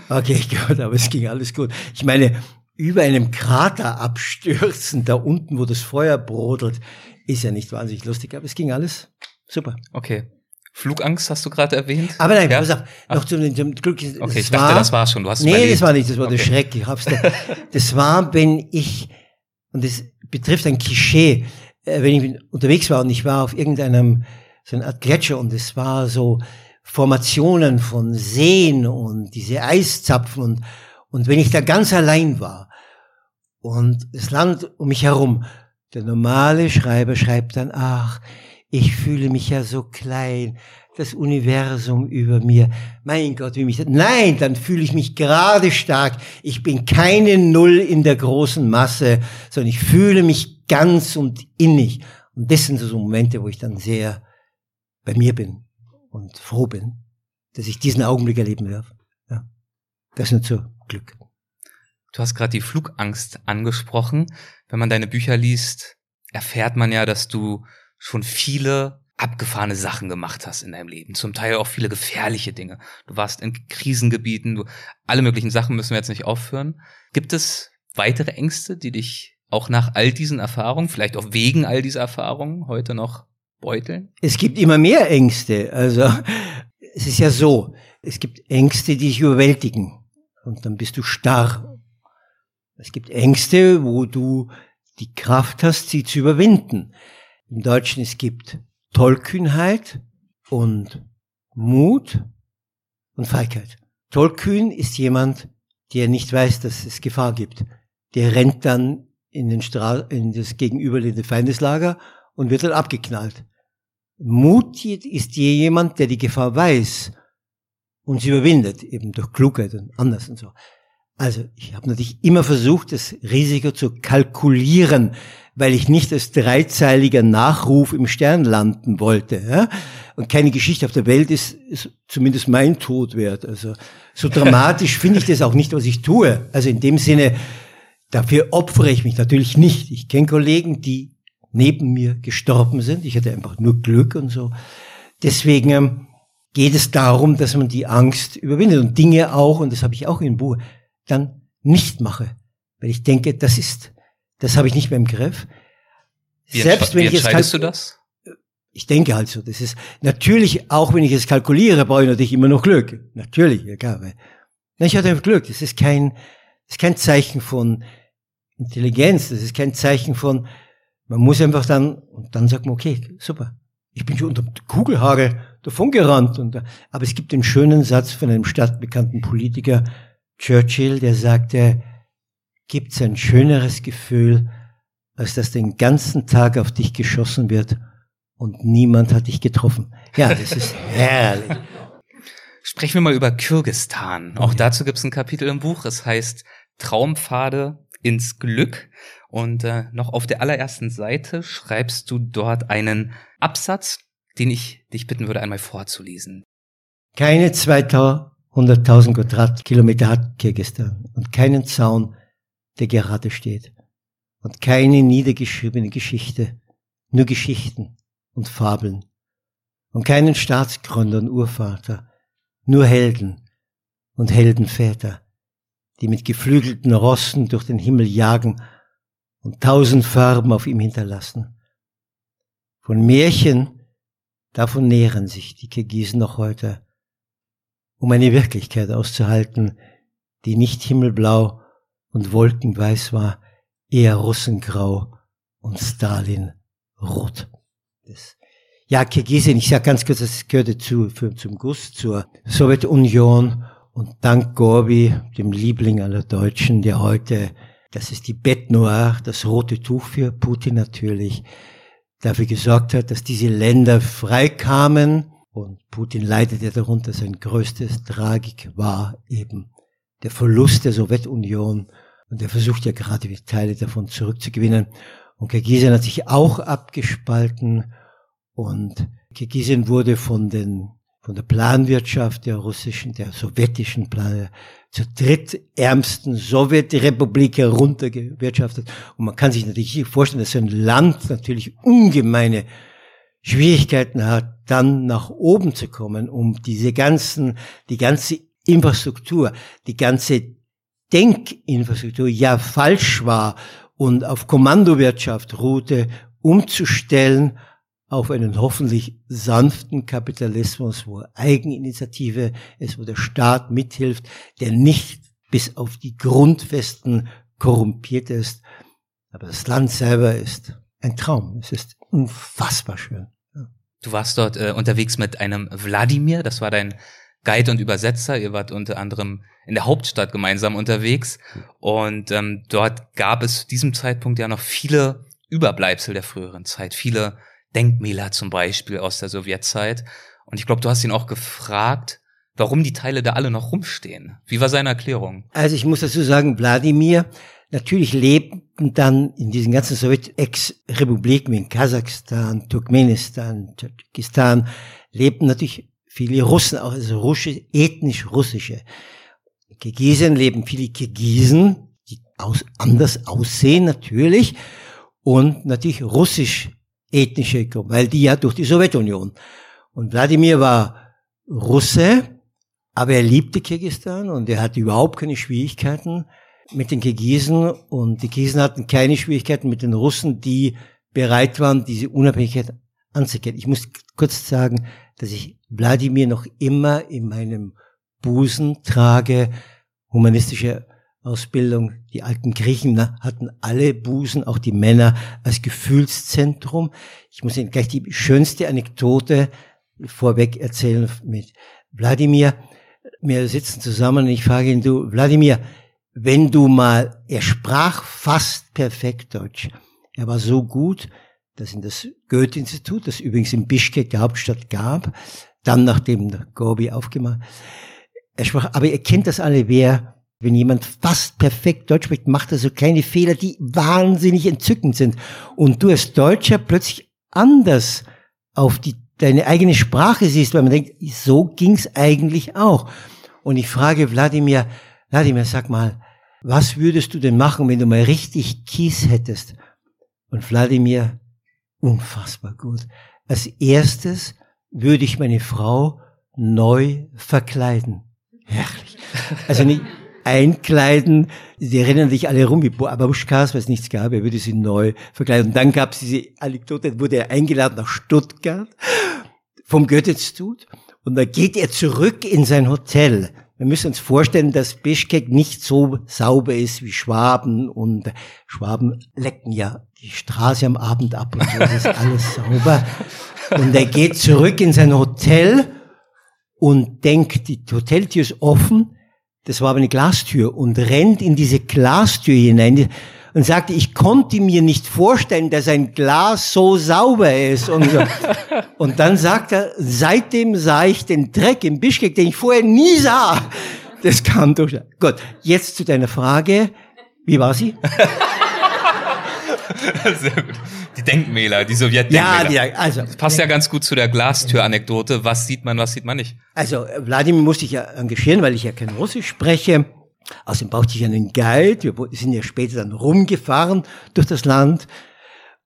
Okay, gut, aber es ging alles gut. Ich meine, über einem Krater abstürzen, da unten, wo das Feuer brodelt, ist ja nicht wahnsinnig lustig, aber es ging alles super. Okay. Flugangst hast du gerade erwähnt? Aber nein, ja? pass auf, noch zum, zum Glück. Okay, ich dachte, das war schon. Du hast nee, überlebt. das war nicht, das war okay. der Schreck. Ich hab's da, das war, wenn ich, und das betrifft ein Klischee, äh, wenn ich unterwegs war und ich war auf irgendeinem, so eine Art Gletscher und es war so Formationen von Seen und diese Eiszapfen und, und wenn ich da ganz allein war und das Land um mich herum, der normale Schreiber schreibt dann, ach, ich fühle mich ja so klein, das Universum über mir. Mein Gott, wie mich das, nein, dann fühle ich mich gerade stark. Ich bin keine Null in der großen Masse, sondern ich fühle mich ganz und innig. Und das sind so Momente, wo ich dann sehr bei mir bin und froh bin, dass ich diesen Augenblick erleben darf. Ja. Das nur zu Glück. Du hast gerade die Flugangst angesprochen. Wenn man deine Bücher liest, erfährt man ja, dass du schon viele abgefahrene Sachen gemacht hast in deinem Leben. Zum Teil auch viele gefährliche Dinge. Du warst in Krisengebieten, du, alle möglichen Sachen müssen wir jetzt nicht aufführen. Gibt es weitere Ängste, die dich auch nach all diesen Erfahrungen, vielleicht auch wegen all dieser Erfahrungen heute noch beuteln? Es gibt immer mehr Ängste. Also es ist ja so, es gibt Ängste, die dich überwältigen. Und dann bist du starr. Es gibt Ängste, wo du die Kraft hast, sie zu überwinden. Im Deutschen es gibt Tollkühnheit und Mut und Feigheit. Tollkühn ist jemand, der nicht weiß, dass es Gefahr gibt. Der rennt dann in, den Stra in das gegenüberliegende Feindeslager und wird dann abgeknallt. Mut ist jemand, der die Gefahr weiß und sie überwindet, eben durch Klugheit und anders und so. Also ich habe natürlich immer versucht, das Risiko zu kalkulieren, weil ich nicht als dreizeiliger Nachruf im Stern landen wollte. Ja? Und keine Geschichte auf der Welt ist, ist zumindest mein Tod wert. Also so dramatisch finde ich das auch nicht, was ich tue. Also in dem Sinne, dafür opfere ich mich natürlich nicht. Ich kenne Kollegen, die neben mir gestorben sind. Ich hatte einfach nur Glück und so. Deswegen ähm, geht es darum, dass man die Angst überwindet und Dinge auch, und das habe ich auch im Buch, dann nicht mache. Weil ich denke, das ist das habe ich nicht mehr im Griff. Wie, Selbst wenn wie ich entscheidest du das? Ich denke halt so, das ist natürlich, auch wenn ich es kalkuliere, brauche ich natürlich immer noch Glück. Natürlich, ja klar. Weil, ich hatte Glück. Das ist kein, das ist kein Zeichen von Intelligenz. Das ist kein Zeichen von, man muss einfach dann, und dann sagt man, okay, super. Ich bin schon unter Kugelhagel davongerannt. Und, aber es gibt den schönen Satz von einem stadtbekannten Politiker, Churchill, der sagte, gibt's ein schöneres Gefühl, als dass den ganzen Tag auf dich geschossen wird und niemand hat dich getroffen. Ja, das ist herrlich. Sprechen wir mal über Kirgistan. Auch dazu gibt es ein Kapitel im Buch. Es heißt Traumpfade ins Glück. Und äh, noch auf der allerersten Seite schreibst du dort einen Absatz, den ich dich bitten würde, einmal vorzulesen. Keine 200.000 Quadratkilometer hat Kirgistan und keinen Zaun, der gerade steht. Und keine niedergeschriebene Geschichte, nur Geschichten und Fabeln. Und keinen Staatsgründer und Urvater, nur Helden und Heldenväter, die mit geflügelten Rossen durch den Himmel jagen und tausend Farben auf ihm hinterlassen. Von Märchen, davon nähren sich die Kirgisen noch heute, um eine Wirklichkeit auszuhalten, die nicht himmelblau und wolkenweiß war, eher Russengrau und Stalin rot. Das ja, Kirgisien, ich sage ganz kurz, das gehörte zu, für, zum Guss zur Sowjetunion und dank Gorbi, dem Liebling aller Deutschen, der heute, das ist die Bête Noire, das rote Tuch für Putin natürlich, dafür gesorgt hat, dass diese Länder freikamen und Putin leidete darunter, sein größtes Tragik war eben der Verlust der Sowjetunion und er versucht ja gerade die Teile davon zurückzugewinnen. Und Kirgisien hat sich auch abgespalten und Kirgisien wurde von den, von der Planwirtschaft der russischen, der sowjetischen Plan, zur drittärmsten Sowjetrepublik heruntergewirtschaftet. Und man kann sich natürlich vorstellen, dass so ein Land natürlich ungemeine Schwierigkeiten hat, dann nach oben zu kommen, um diese ganzen, die ganze Infrastruktur, die ganze Denkinfrastruktur ja falsch war und auf Kommandowirtschaft ruhte, umzustellen auf einen hoffentlich sanften Kapitalismus, wo Eigeninitiative ist, wo der Staat mithilft, der nicht bis auf die Grundfesten korrumpiert ist. Aber das Land selber ist ein Traum. Es ist unfassbar schön. Du warst dort äh, unterwegs mit einem Wladimir, das war dein Guide und Übersetzer. Ihr wart unter anderem in der Hauptstadt gemeinsam unterwegs. Und ähm, dort gab es zu diesem Zeitpunkt ja noch viele Überbleibsel der früheren Zeit, viele Denkmäler zum Beispiel aus der Sowjetzeit. Und ich glaube, du hast ihn auch gefragt, warum die Teile da alle noch rumstehen. Wie war seine Erklärung? Also ich muss dazu sagen, Wladimir, natürlich lebten dann in diesen ganzen Sowjet-Ex-Republiken wie in Kasachstan, Turkmenistan, Tadschikistan, lebten natürlich viele Russen, auch also russische, ethnisch russische. In Kirgisien leben viele Kirgisen, die aus, anders aussehen natürlich, und natürlich russisch ethnische Gruppe, weil die ja durch die Sowjetunion. Und Wladimir war Russe, aber er liebte Kirgistan und er hatte überhaupt keine Schwierigkeiten mit den Kirgisen und die Kirgisen hatten keine Schwierigkeiten mit den Russen, die bereit waren, diese Unabhängigkeit anzukennen. Ich muss kurz sagen, dass ich Wladimir noch immer in meinem Busen trage, humanistische Ausbildung. Die alten Griechen hatten alle Busen, auch die Männer, als Gefühlszentrum. Ich muss Ihnen gleich die schönste Anekdote vorweg erzählen mit Wladimir. Wir sitzen zusammen und ich frage ihn, du, Wladimir, wenn du mal, er sprach fast perfekt Deutsch. Er war so gut, dass in das Goethe-Institut, das übrigens in Bischkek, der Hauptstadt, gab, dann nachdem Gobi aufgemacht, er sprach, aber ihr kennt das alle, wer wenn jemand fast perfekt Deutsch spricht, macht er so kleine Fehler, die wahnsinnig entzückend sind. Und du als Deutscher plötzlich anders auf die, deine eigene Sprache siehst, weil man denkt, so ging's eigentlich auch. Und ich frage Wladimir, Wladimir, sag mal, was würdest du denn machen, wenn du mal richtig Kies hättest? Und Wladimir, unfassbar gut. Als erstes würde ich meine Frau neu verkleiden. Herrlich. Also nicht, einkleiden. Die erinnern dich alle rum wie Babuschkas, weil es nichts gab. Er würde sie neu verkleiden. Und dann gab es diese Anekdote, wurde er eingeladen nach Stuttgart vom Goethe-Institut. Und da geht er zurück in sein Hotel. Wir müssen uns vorstellen, dass Bischkek nicht so sauber ist wie Schwaben und Schwaben lecken ja die Straße am Abend ab und so, das ist alles sauber. Und er geht zurück in sein Hotel und denkt, die Hoteltür ist offen, das war aber eine Glastür und rennt in diese Glastür hinein und sagte, ich konnte mir nicht vorstellen, dass ein Glas so sauber ist und so. Und dann sagt er, seitdem sah ich den Dreck im Bischkek, den ich vorher nie sah. Das kam durch. Gut, jetzt zu deiner Frage. Wie war sie? Sehr gut. Die Denkmäler, die Sowjetdenkmäler. Ja, die, also. Das passt ja ganz gut zu der Glastür-Anekdote. Was sieht man, was sieht man nicht? Also, Wladimir musste ich ja engagieren, weil ich ja kein Russisch spreche. Außerdem brauchte ich einen Guide. Wir sind ja später dann rumgefahren durch das Land.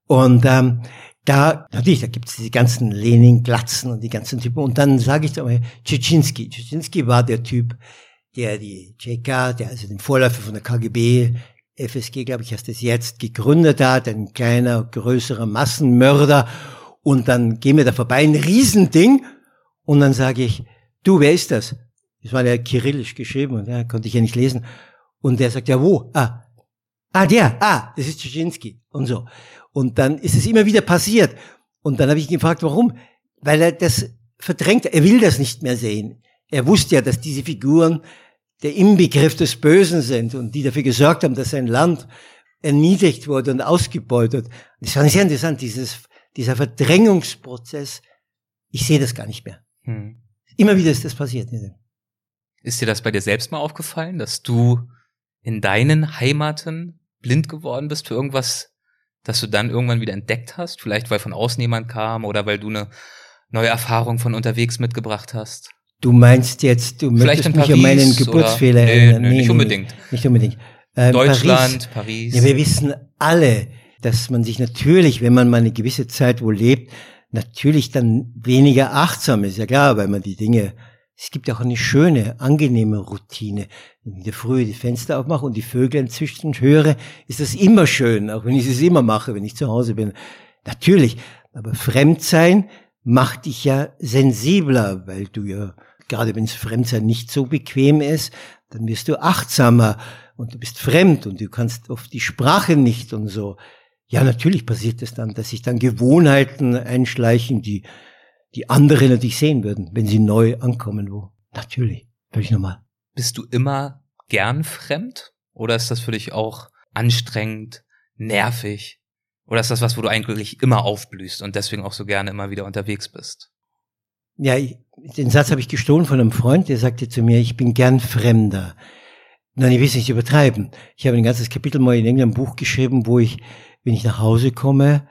Und ähm, da, natürlich, da gibt es diese ganzen Lenin-Glatzen und die ganzen Typen. Und dann sage ich da mal, Tschetschinski. Tschetschinski war der Typ, der die JK, der also den Vorläufer von der KGB, FSG, glaube ich, heißt es jetzt, gegründet hat, ein kleiner, größerer Massenmörder. Und dann gehen wir da vorbei, ein Riesending. Und dann sage ich, du, wer ist das? Das war ja kyrillisch geschrieben und ja, konnte ich ja nicht lesen. Und der sagt, ja, wo? Ah, ah, der, ah, das ist Tschetschinski und so. Und dann ist es immer wieder passiert. Und dann habe ich ihn gefragt, warum? Weil er das verdrängt, er will das nicht mehr sehen. Er wusste ja, dass diese Figuren der Inbegriff des Bösen sind und die dafür gesorgt haben, dass sein Land erniedrigt wurde und ausgebeutet. Das war sehr interessant, dieses, dieser Verdrängungsprozess. Ich sehe das gar nicht mehr. Hm. Immer wieder ist das passiert. Ist dir das bei dir selbst mal aufgefallen, dass du in deinen Heimaten blind geworden bist für irgendwas, das du dann irgendwann wieder entdeckt hast? Vielleicht weil von außen jemand kam oder weil du eine neue Erfahrung von unterwegs mitgebracht hast? Du meinst jetzt, du Vielleicht möchtest mich an meinen Geburtsfehler oder, erinnern? Nee, nee, nicht unbedingt. Nicht unbedingt. Ähm, Deutschland, Paris. Paris. Ja, wir wissen alle, dass man sich natürlich, wenn man mal eine gewisse Zeit wo lebt, natürlich dann weniger achtsam ist. Ja klar, weil man die Dinge es gibt auch eine schöne, angenehme Routine. Wenn ich in der Früh die Fenster aufmache und die Vögel inzwischen höre, ist das immer schön, auch wenn ich es immer mache, wenn ich zu Hause bin. Natürlich, aber Fremdsein macht dich ja sensibler, weil du ja, gerade wenn es Fremdsein nicht so bequem ist, dann wirst du achtsamer und du bist fremd und du kannst oft die Sprache nicht und so. Ja, natürlich passiert es dann, dass sich dann Gewohnheiten einschleichen, die die andere natürlich sehen würden, wenn sie neu ankommen wo. Natürlich, völlig normal. Bist du immer gern fremd? Oder ist das für dich auch anstrengend, nervig? Oder ist das was, wo du eigentlich immer aufblühst und deswegen auch so gerne immer wieder unterwegs bist? Ja, ich, den Satz habe ich gestohlen von einem Freund, der sagte zu mir, ich bin gern Fremder. Nein, ich will es nicht übertreiben. Ich habe ein ganzes Kapitel mal in irgendeinem Buch geschrieben, wo ich, wenn ich nach Hause komme,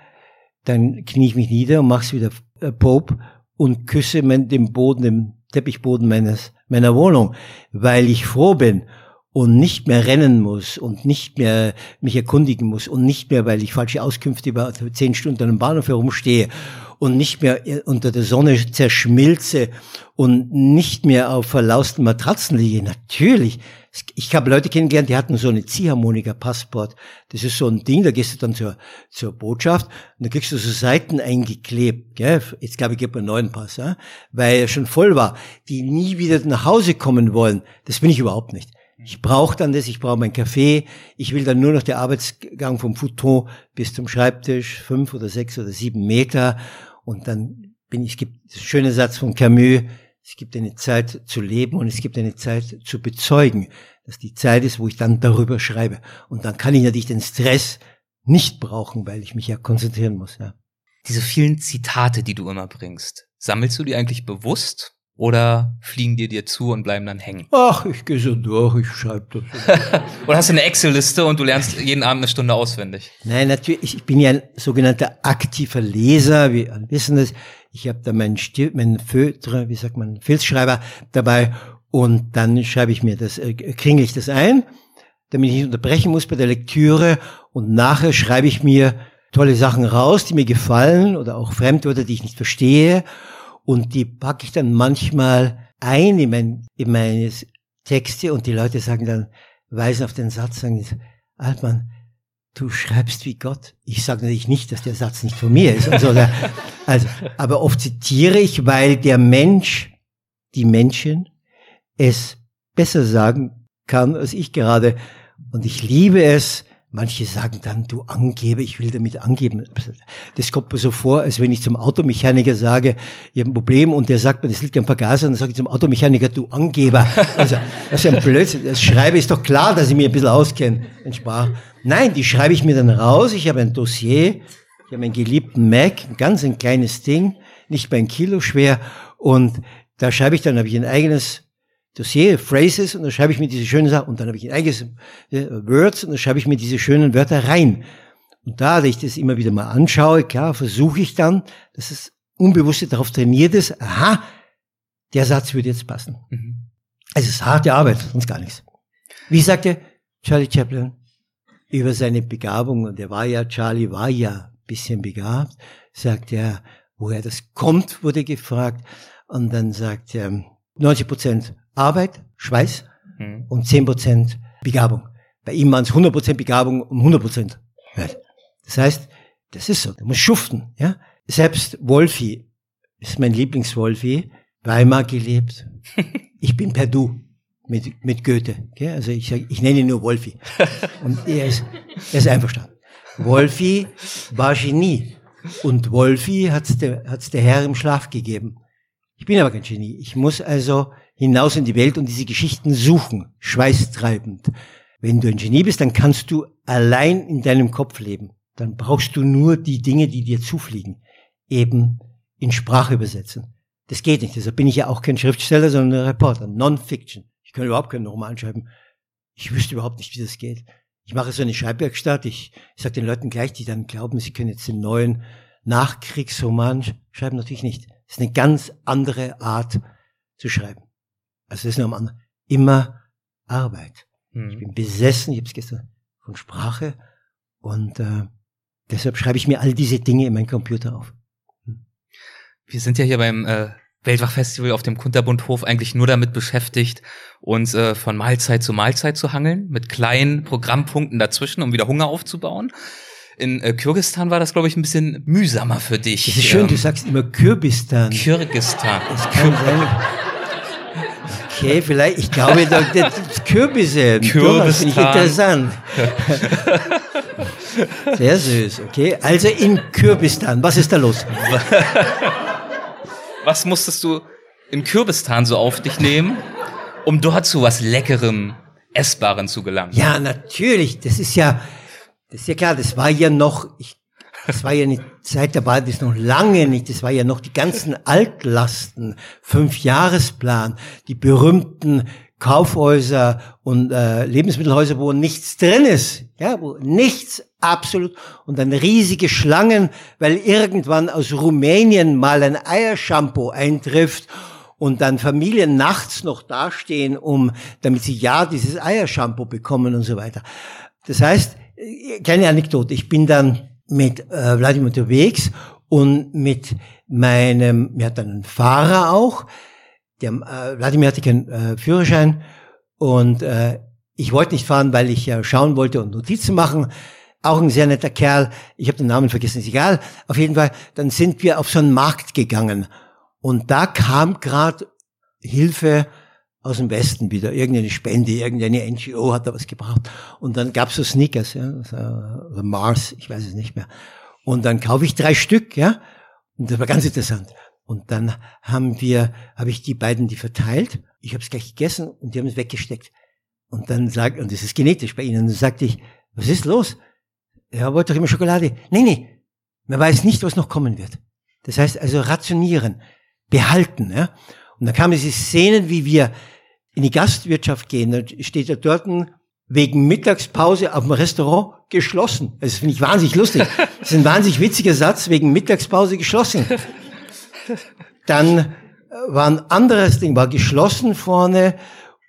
dann knie ich mich nieder und mach's wieder äh, Pope und küsse den Boden, den Teppichboden meines, meiner Wohnung, weil ich froh bin und nicht mehr rennen muss und nicht mehr mich erkundigen muss und nicht mehr, weil ich falsche Auskünfte über zehn Stunden einem Bahnhof herumstehe und nicht mehr unter der Sonne zerschmilze und nicht mehr auf verlausten Matratzen liege. Natürlich ich habe Leute kennengelernt, die hatten so eine Ziehharmonika-Passport. Das ist so ein Ding, da gehst du dann zur, zur Botschaft und da kriegst du so Seiten eingeklebt. Gell? Jetzt glaube ich, gibt man einen neuen Pass, ja? weil er schon voll war. Die nie wieder nach Hause kommen wollen, das bin ich überhaupt nicht. Ich brauche dann das, ich brauche mein Kaffee, ich will dann nur noch der Arbeitsgang vom Futon bis zum Schreibtisch, fünf oder sechs oder sieben Meter und dann bin ich, es gibt einen schönen Satz von Camus, es gibt eine Zeit zu leben und es gibt eine Zeit zu bezeugen, dass die Zeit ist, wo ich dann darüber schreibe. Und dann kann ich natürlich den Stress nicht brauchen, weil ich mich ja konzentrieren muss. Ja. Diese vielen Zitate, die du immer bringst, sammelst du die eigentlich bewusst oder fliegen dir dir zu und bleiben dann hängen? Ach, ich gehe so durch, ich schreibe das. oder hast du eine Excel-Liste und du lernst jeden Abend eine Stunde auswendig? Nein, natürlich. Ich bin ja ein sogenannter aktiver Leser. Wir wissen das. Ich habe da meinen, Stil, meinen Fötre, wie sagt man, Filzschreiber dabei und dann schreibe ich mir das, äh, ich das ein, damit ich nicht unterbrechen muss bei der Lektüre und nachher schreibe ich mir tolle Sachen raus, die mir gefallen oder auch Fremdwörter, die ich nicht verstehe und die packe ich dann manchmal ein in, mein, in meine Texte und die Leute sagen dann, weisen auf den Satz, sagen, Altmann, du schreibst wie Gott. Ich sage natürlich nicht, dass der Satz nicht von mir ist. Also, also, aber oft zitiere ich, weil der Mensch, die Menschen, es besser sagen kann als ich gerade. Und ich liebe es, Manche sagen dann, du Angeber, ich will damit angeben. Das kommt mir so vor, als wenn ich zum Automechaniker sage, ich habe ein Problem und der sagt mir, das liegt am Vergaser, und dann sage ich zum Automechaniker, du Angeber. Also, das ist ein Blödsinn. Das schreibe ist doch klar, dass ich mich ein bisschen auskenne in Sprache. Nein, die schreibe ich mir dann raus. Ich habe ein Dossier, ich habe einen geliebten Mac, ein ganz ein kleines Ding, nicht mal ein Kilo schwer. Und da schreibe ich dann, habe ich ein eigenes Dossier, Phrases, und dann schreibe ich mir diese schönen Sachen, und dann habe ich ein eigenes äh, Words, und dann schreibe ich mir diese schönen Wörter rein. Und da, da ich das immer wieder mal anschaue, klar, versuche ich dann, dass es Unbewusste darauf trainiert ist, aha, der Satz würde jetzt passen. Mhm. Es ist harte Arbeit, sonst gar nichts. Wie sagte Charlie Chaplin über seine Begabung, und er war ja, Charlie war ja bisschen begabt, sagt er, woher das kommt, wurde gefragt, und dann sagt er, 90 Prozent Arbeit, Schweiß mhm. und 10% Begabung. Bei ihm waren es 100% Begabung um 100%. Das heißt, das ist so, du musst schuften. Ja? Selbst Wolfi ist mein Lieblingswolfi, Weimar gelebt. Ich bin per Du mit, mit Goethe. Okay? Also ich, ich nenne ihn nur Wolfi. Und er ist, er ist einverstanden. Wolfi war Genie. Und Wolfi hat's der, hat's der Herr im Schlaf gegeben. Ich bin aber kein Genie. Ich muss also hinaus in die Welt und diese Geschichten suchen, schweißtreibend. Wenn du ein Genie bist, dann kannst du allein in deinem Kopf leben. Dann brauchst du nur die Dinge, die dir zufliegen, eben in Sprache übersetzen. Das geht nicht. Deshalb bin ich ja auch kein Schriftsteller, sondern ein Reporter. Non-Fiction. Ich kann überhaupt keinen Roman schreiben. Ich wüsste überhaupt nicht, wie das geht. Ich mache so eine Schreibwerkstatt. Ich, ich sage den Leuten gleich, die dann glauben, sie können jetzt den neuen Nachkriegsroman schreiben. Natürlich nicht. Das ist eine ganz andere Art zu schreiben. Also das ist nochmal immer Arbeit. Mhm. Ich bin besessen, ich habe es gestern von Sprache und äh, deshalb schreibe ich mir all diese Dinge in meinen Computer auf. Hm. Wir sind ja hier beim äh, Weltwachfestival auf dem Kunterbundhof eigentlich nur damit beschäftigt, uns äh, von Mahlzeit zu Mahlzeit zu hangeln, mit kleinen Programmpunkten dazwischen, um wieder Hunger aufzubauen. In äh, Kyrgyzstan war das, glaube ich, ein bisschen mühsamer für dich. Das ist schön, ähm, du sagst immer Kürbistan. Kyrgyzstan. Das kann sein. Okay, vielleicht, ich glaube, da, das Kürbisse. Kürbis finde ich interessant. Sehr süß, okay. Also in Kürbistan, was ist da los? Was musstest du in Kürbistan so auf dich nehmen, um dort zu was Leckerem, Essbaren zu gelangen? Ja, natürlich. Das ist ja, das ist ja klar, das war ja noch, ich das war ja eine Zeit, da war das noch lange nicht. Das war ja noch die ganzen Altlasten, Fünfjahresplan, die berühmten Kaufhäuser und äh, Lebensmittelhäuser, wo nichts drin ist, ja, wo nichts absolut und dann riesige Schlangen, weil irgendwann aus Rumänien mal ein Eiershampoo eintrifft und dann Familien nachts noch dastehen, um, damit sie ja dieses Eiershampoo bekommen und so weiter. Das heißt, kleine Anekdote, ich bin dann mit äh, Wladimir unterwegs und mit meinem, wir hatten einen Fahrer auch, der, äh, Wladimir hatte keinen äh, Führerschein und äh, ich wollte nicht fahren, weil ich ja schauen wollte und Notizen machen. Auch ein sehr netter Kerl. Ich habe den Namen vergessen, ist egal. Auf jeden Fall, dann sind wir auf so einen Markt gegangen und da kam gerade Hilfe aus dem Westen wieder, irgendeine Spende, irgendeine NGO hat da was gebraucht. Und dann gab's so Sneakers, ja, oder Mars, ich weiß es nicht mehr. Und dann kaufe ich drei Stück, ja. Und das war ganz interessant. Und dann haben wir, habe ich die beiden die verteilt. Ich habe es gleich gegessen und die haben es weggesteckt. Und dann sagt, und das ist genetisch bei ihnen, und dann sagte ich, was ist los? Er wollte doch immer Schokolade. Nee, nee, man weiß nicht, was noch kommen wird. Das heißt also rationieren, behalten. Ja? Und dann kamen diese Szenen, wie wir in die Gastwirtschaft gehen, dann steht er dort wegen Mittagspause auf dem Restaurant geschlossen. Das finde ich wahnsinnig lustig. Das ist ein wahnsinnig witziger Satz, wegen Mittagspause geschlossen. Dann äh, war ein anderes Ding, war geschlossen vorne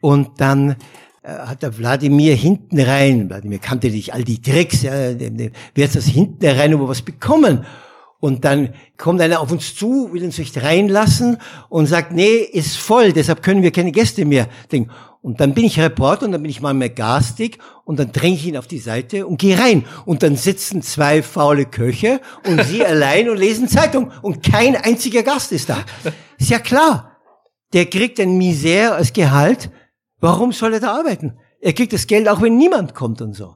und dann äh, hat der Wladimir hinten rein, Wladimir kannte nicht all die Tricks, ja, wird das hinten rein über was bekommen. Und dann kommt einer auf uns zu, will uns nicht reinlassen und sagt, nee, ist voll, deshalb können wir keine Gäste mehr. Denken. Und dann bin ich Reporter und dann bin ich mal mehr garstig und dann dränge ich ihn auf die Seite und gehe rein. Und dann sitzen zwei faule Köche und sie allein und lesen Zeitung und kein einziger Gast ist da. Ist ja klar. Der kriegt ein Misère als Gehalt. Warum soll er da arbeiten? Er kriegt das Geld auch, wenn niemand kommt und so.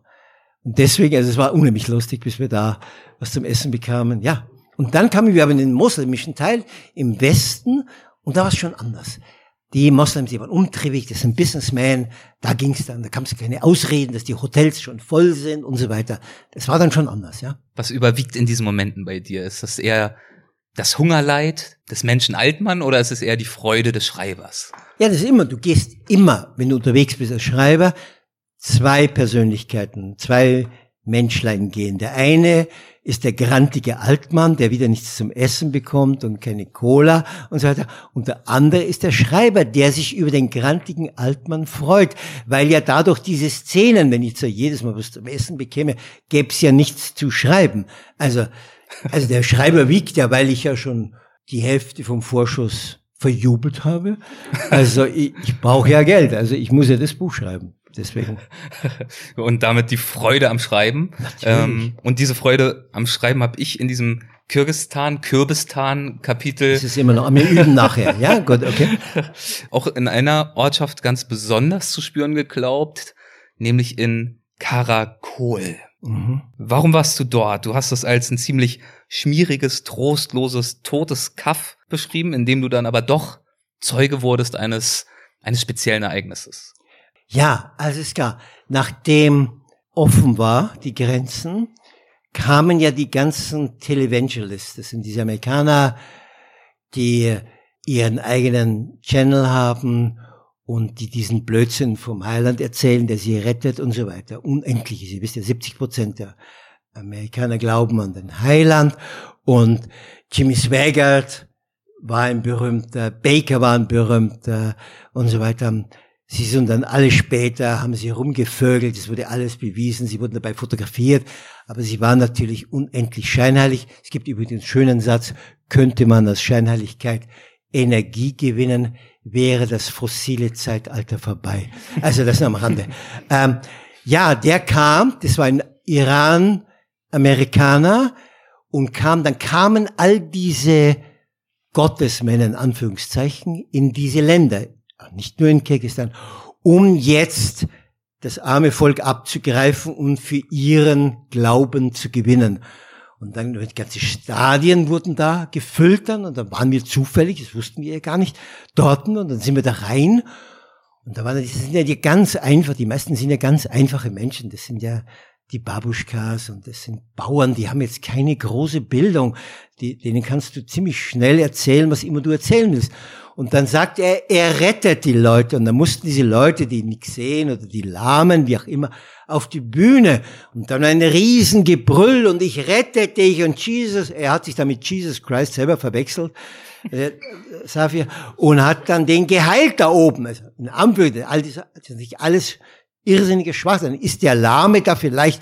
Und deswegen, also es war unheimlich lustig, bis wir da was zum Essen bekamen. Ja. Und dann kamen wir aber in den muslimischen Teil im Westen und da war es schon anders. Die Moslems, die waren umtriebig, das sind Businessmen, da ging es dann, da kam es keine Ausreden, dass die Hotels schon voll sind und so weiter. Das war dann schon anders, ja. Was überwiegt in diesen Momenten bei dir? Ist das eher das Hungerleid des Menschen Altmann oder ist es eher die Freude des Schreibers? Ja, das ist immer, du gehst immer, wenn du unterwegs bist als Schreiber, zwei Persönlichkeiten, zwei Menschlein gehen. Der eine ist der grantige Altmann, der wieder nichts zum Essen bekommt und keine Cola und so weiter. Und der andere ist der Schreiber, der sich über den grantigen Altmann freut, weil ja dadurch diese Szenen, wenn ich so jedes Mal was zum Essen bekäme, gäbe es ja nichts zu schreiben. Also, also der Schreiber wiegt ja, weil ich ja schon die Hälfte vom Vorschuss verjubelt habe. Also ich, ich brauche ja Geld, also ich muss ja das Buch schreiben deswegen. und damit die Freude am Schreiben. Ähm, und diese Freude am Schreiben habe ich in diesem Kirgistan, Kürbistan Kapitel. Das ist immer noch, wir üben nachher, ja, gut, okay. Auch in einer Ortschaft ganz besonders zu spüren geglaubt, nämlich in Karakol. Mhm. Warum warst du dort? Du hast das als ein ziemlich schmieriges, trostloses, totes Kaff beschrieben, in dem du dann aber doch Zeuge wurdest eines, eines speziellen Ereignisses. Ja, also ist klar. Nachdem offen war, die Grenzen, kamen ja die ganzen Televangelists. Das sind diese Amerikaner, die ihren eigenen Channel haben und die diesen Blödsinn vom Heiland erzählen, der sie rettet und so weiter. Unendlich ist. Ihr wisst ja, 70 Prozent der Amerikaner glauben an den Heiland und Jimmy Swaggart war ein berühmter, Baker war ein berühmter und so weiter. Sie sind dann alle später, haben sie rumgevögelt, es wurde alles bewiesen, sie wurden dabei fotografiert, aber sie waren natürlich unendlich scheinheilig. Es gibt übrigens den schönen Satz, könnte man aus Scheinheiligkeit Energie gewinnen, wäre das fossile Zeitalter vorbei. Also das am Rande. Ähm, ja, der kam, das war ein Iran-Amerikaner und kam, dann kamen all diese Gottesmänner in Anführungszeichen in diese Länder nicht nur in Kirgisistan, um jetzt das arme Volk abzugreifen und für ihren Glauben zu gewinnen. Und dann die ganze Stadien wurden da gefüllt dann und dann waren wir zufällig, das wussten wir ja gar nicht, dort und dann sind wir da rein und da waren, das sind ja die ganz einfach, die meisten sind ja ganz einfache Menschen, das sind ja die Babuschkas und das sind Bauern, die haben jetzt keine große Bildung, die, denen kannst du ziemlich schnell erzählen, was immer du erzählen willst. Und dann sagt er, er rettet die Leute. Und dann mussten diese Leute, die nichts sehen oder die Lahmen, wie auch immer, auf die Bühne. Und dann ein Riesengebrüll und ich rette dich und Jesus, er hat sich damit Jesus Christ selber verwechselt, äh, Safir, und hat dann den geheilt da oben. Also in Anführungszeichen, all ist nicht alles irrsinnige Schwachsinn. Ist der Lahme da vielleicht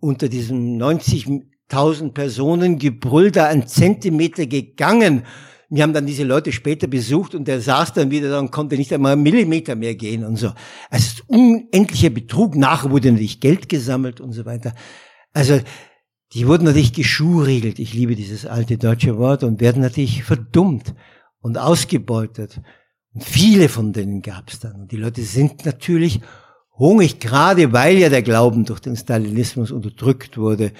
unter diesem 90.000 Personen Gebrüll da einen Zentimeter gegangen? Wir haben dann diese Leute später besucht und der saß dann wieder da und konnte nicht einmal einen Millimeter mehr gehen und so. Also unendlicher Betrug. Nachher wurde natürlich Geld gesammelt und so weiter. Also die wurden natürlich geschuriegelt. Ich liebe dieses alte deutsche Wort und werden natürlich verdummt und ausgebeutet. Und viele von denen gab es dann. Und die Leute sind natürlich hungrig, gerade weil ja der Glauben durch den Stalinismus unterdrückt wurde.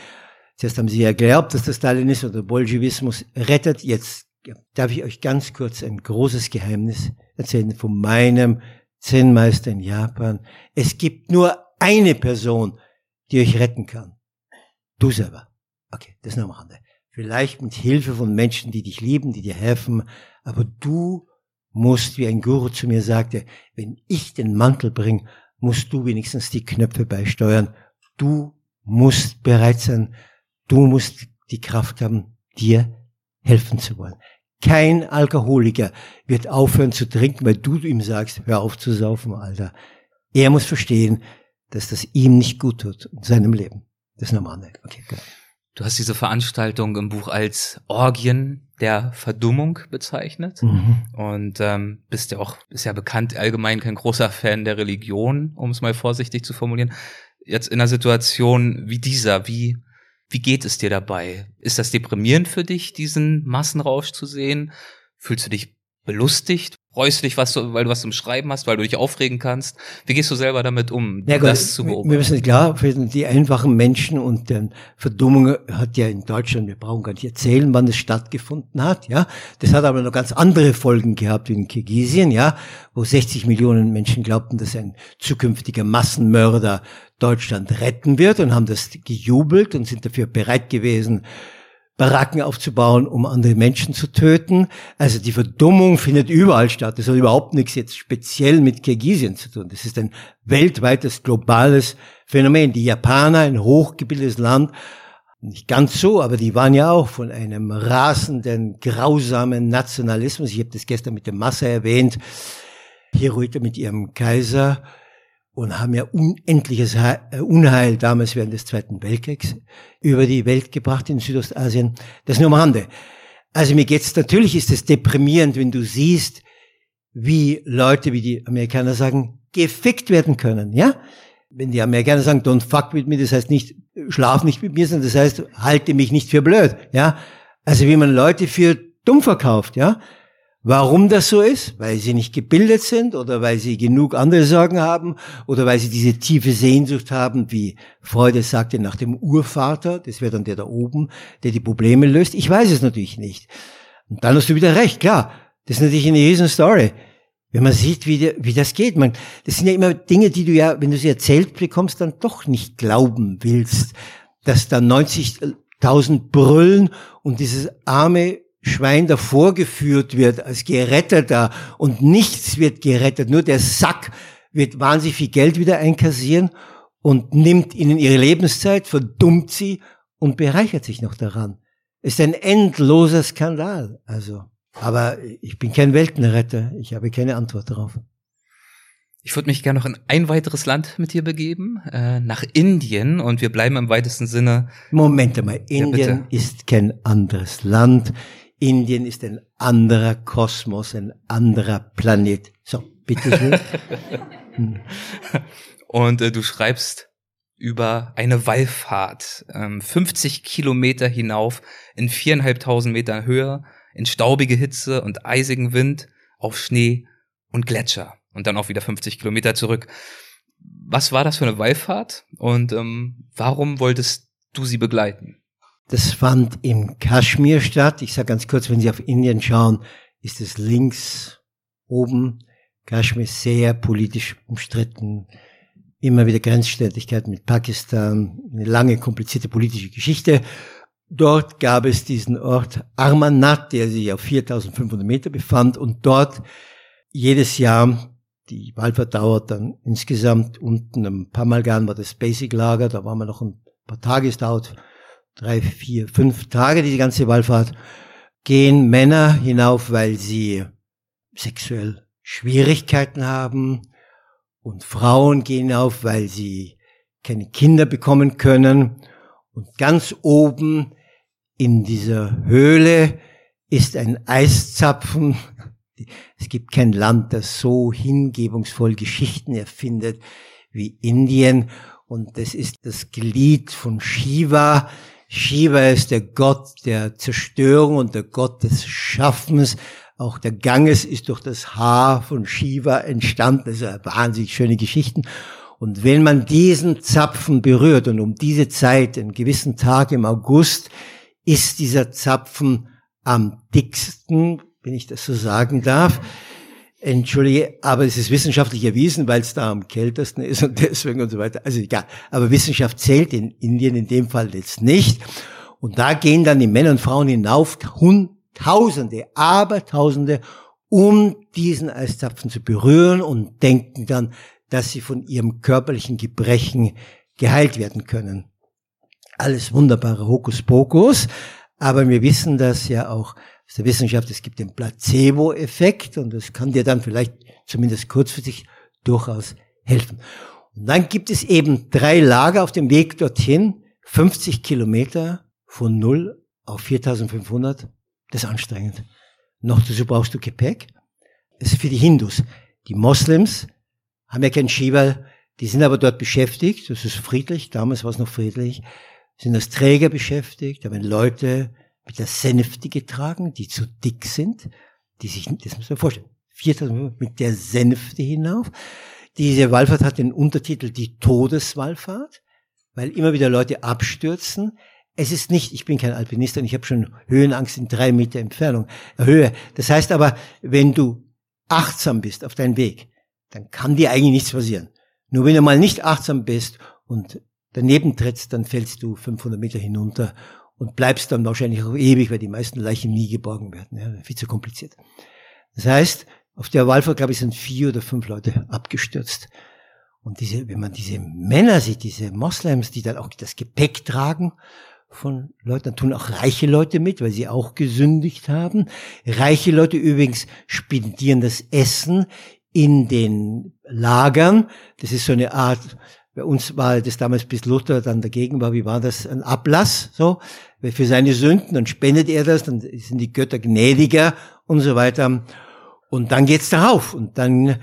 Zuerst haben sie ja geglaubt, dass der Stalinismus oder Bolschewismus rettet. Jetzt darf ich euch ganz kurz ein großes Geheimnis erzählen von meinem Zen-Meister in Japan. Es gibt nur eine Person, die euch retten kann. Du selber. Okay, das noch am Rande. Vielleicht mit Hilfe von Menschen, die dich lieben, die dir helfen, aber du musst, wie ein Guru zu mir sagte, wenn ich den Mantel bringe, musst du wenigstens die Knöpfe beisteuern. Du musst bereit sein, du musst die Kraft haben, dir helfen zu wollen. Kein Alkoholiker wird aufhören zu trinken, weil du ihm sagst, hör auf zu saufen, Alter. Er muss verstehen, dass das ihm nicht gut tut in seinem Leben. Das ist normal. Okay, gut. Du hast diese Veranstaltung im Buch als Orgien der Verdummung bezeichnet mhm. und ähm, bist ja auch ist ja bekannt allgemein kein großer Fan der Religion, um es mal vorsichtig zu formulieren. Jetzt in einer Situation wie dieser, wie wie geht es dir dabei? Ist das deprimierend für dich, diesen Massenrausch zu sehen? Fühlst du dich belustigt? Freust du dich, was du, weil du was zum Schreiben hast, weil du dich aufregen kannst? Wie gehst du selber damit um, ja, das gut, zu beobachten? Wir müssen klar, für die einfachen Menschen und deren Verdummung hat ja in Deutschland, wir brauchen gar nicht erzählen, wann es stattgefunden hat, ja. Das hat aber noch ganz andere Folgen gehabt wie in Kirgisien, ja, wo 60 Millionen Menschen glaubten, dass ein zukünftiger Massenmörder Deutschland retten wird und haben das gejubelt und sind dafür bereit gewesen, Baracken aufzubauen, um andere Menschen zu töten. Also die Verdummung findet überall statt. Das hat überhaupt nichts jetzt speziell mit Kirgisien zu tun. Das ist ein weltweites, globales Phänomen. Die Japaner, ein hochgebildetes Land, nicht ganz so, aber die waren ja auch von einem rasenden, grausamen Nationalismus. Ich habe das gestern mit dem Masse erwähnt. Hier heute mit ihrem Kaiser und haben ja unendliches äh, Unheil damals während des Zweiten Weltkriegs über die Welt gebracht in Südostasien. Das nur am Rande. Also mir geht's natürlich ist es deprimierend, wenn du siehst, wie Leute, wie die Amerikaner sagen, gefickt werden können, ja? Wenn die Amerikaner sagen, don't fuck with me, das heißt nicht, schlaf nicht mit mir, sondern das heißt, halte mich nicht für blöd, ja? Also wie man Leute für dumm verkauft, ja? Warum das so ist? Weil sie nicht gebildet sind oder weil sie genug andere Sorgen haben oder weil sie diese tiefe Sehnsucht haben, wie Freude sagte, nach dem Urvater, das wäre dann der da oben, der die Probleme löst. Ich weiß es natürlich nicht. Und dann hast du wieder recht, klar. Das ist natürlich eine riesen Story. Wenn man sieht, wie, wie das geht. Man, das sind ja immer Dinge, die du ja, wenn du sie erzählt bekommst, dann doch nicht glauben willst, dass da 90.000 brüllen und dieses arme Schwein davor geführt wird als Geretteter und nichts wird gerettet, nur der Sack wird wahnsinnig viel Geld wieder einkassieren und nimmt ihnen ihre Lebenszeit, verdummt sie und bereichert sich noch daran. Ist ein endloser Skandal, also. Aber ich bin kein Weltenretter, ich habe keine Antwort darauf. Ich würde mich gerne noch in ein weiteres Land mit dir begeben, äh, nach Indien und wir bleiben im weitesten Sinne. Moment einmal, Indien ja, ist kein anderes Land. Indien ist ein anderer Kosmos, ein anderer Planet. So, bitte schön. Und äh, du schreibst über eine Wallfahrt, ähm, 50 Kilometer hinauf, in viereinhalbtausend Meter Höhe, in staubige Hitze und eisigen Wind, auf Schnee und Gletscher und dann auch wieder 50 Kilometer zurück. Was war das für eine Wallfahrt und ähm, warum wolltest du sie begleiten? Das fand im Kaschmir statt. Ich sage ganz kurz, wenn Sie auf Indien schauen, ist es links oben. Kaschmir sehr politisch umstritten. Immer wieder Grenzstreitigkeit mit Pakistan. Eine lange, komplizierte politische Geschichte. Dort gab es diesen Ort Armanat, der sich auf 4500 Meter befand und dort jedes Jahr, die Wallfahrt dauert dann insgesamt unten Mal gern war das Basic Lager, da waren wir noch ein paar Tage, es dauert drei, vier, fünf Tage, diese ganze Wallfahrt, gehen Männer hinauf, weil sie sexuell Schwierigkeiten haben und Frauen gehen hinauf, weil sie keine Kinder bekommen können. Und ganz oben in dieser Höhle ist ein Eiszapfen. Es gibt kein Land, das so hingebungsvoll Geschichten erfindet wie Indien. Und das ist das Glied von Shiva, Shiva ist der Gott der Zerstörung und der Gott des Schaffens. Auch der Ganges ist durch das Haar von Shiva entstanden. Sind wahnsinnig schöne Geschichten. Und wenn man diesen Zapfen berührt und um diese Zeit, einen gewissen Tag im August, ist dieser Zapfen am dicksten, wenn ich das so sagen darf. Entschuldige, aber es ist wissenschaftlich erwiesen, weil es da am kältesten ist und deswegen und so weiter. Also egal. Aber Wissenschaft zählt in Indien in dem Fall jetzt nicht. Und da gehen dann die Männer und Frauen hinauf, Tausende, Abertausende, um diesen Eiszapfen zu berühren und denken dann, dass sie von ihrem körperlichen Gebrechen geheilt werden können. Alles wunderbare Hokuspokus. Aber wir wissen das ja auch aus der Wissenschaft, es gibt den Placebo-Effekt und das kann dir dann vielleicht zumindest kurzfristig durchaus helfen. Und dann gibt es eben drei Lager auf dem Weg dorthin, 50 Kilometer von 0 auf 4500, das ist anstrengend. Noch dazu brauchst du Gepäck. Das ist für die Hindus. Die Moslems haben ja keinen Schieber, die sind aber dort beschäftigt, das ist friedlich, damals war es noch friedlich, sind als Träger beschäftigt, da werden Leute mit der Sänfte getragen, die zu dick sind, die sich, das muss man vorstellen, 4000 mit der Sänfte hinauf. Diese Wallfahrt hat den Untertitel die Todeswallfahrt, weil immer wieder Leute abstürzen. Es ist nicht, ich bin kein Alpinist und ich habe schon Höhenangst in drei Meter Entfernung, Höhe. Das heißt aber, wenn du achtsam bist auf deinem Weg, dann kann dir eigentlich nichts passieren. Nur wenn du mal nicht achtsam bist und daneben trittst, dann fällst du 500 Meter hinunter und bleibst dann wahrscheinlich auch ewig, weil die meisten Leichen nie geborgen werden. Ja, viel zu kompliziert. Das heißt, auf der Wallfahrt, glaube ich, sind vier oder fünf Leute abgestürzt. Und diese, wenn man diese Männer sieht, diese Moslems, die dann auch das Gepäck tragen von Leuten, dann tun auch reiche Leute mit, weil sie auch gesündigt haben. Reiche Leute übrigens spendieren das Essen in den Lagern. Das ist so eine Art, bei uns war das damals bis Luther dann dagegen war, wie war das, ein Ablass, so, für seine Sünden, dann spendet er das, dann sind die Götter gnädiger und so weiter. Und dann geht's darauf und dann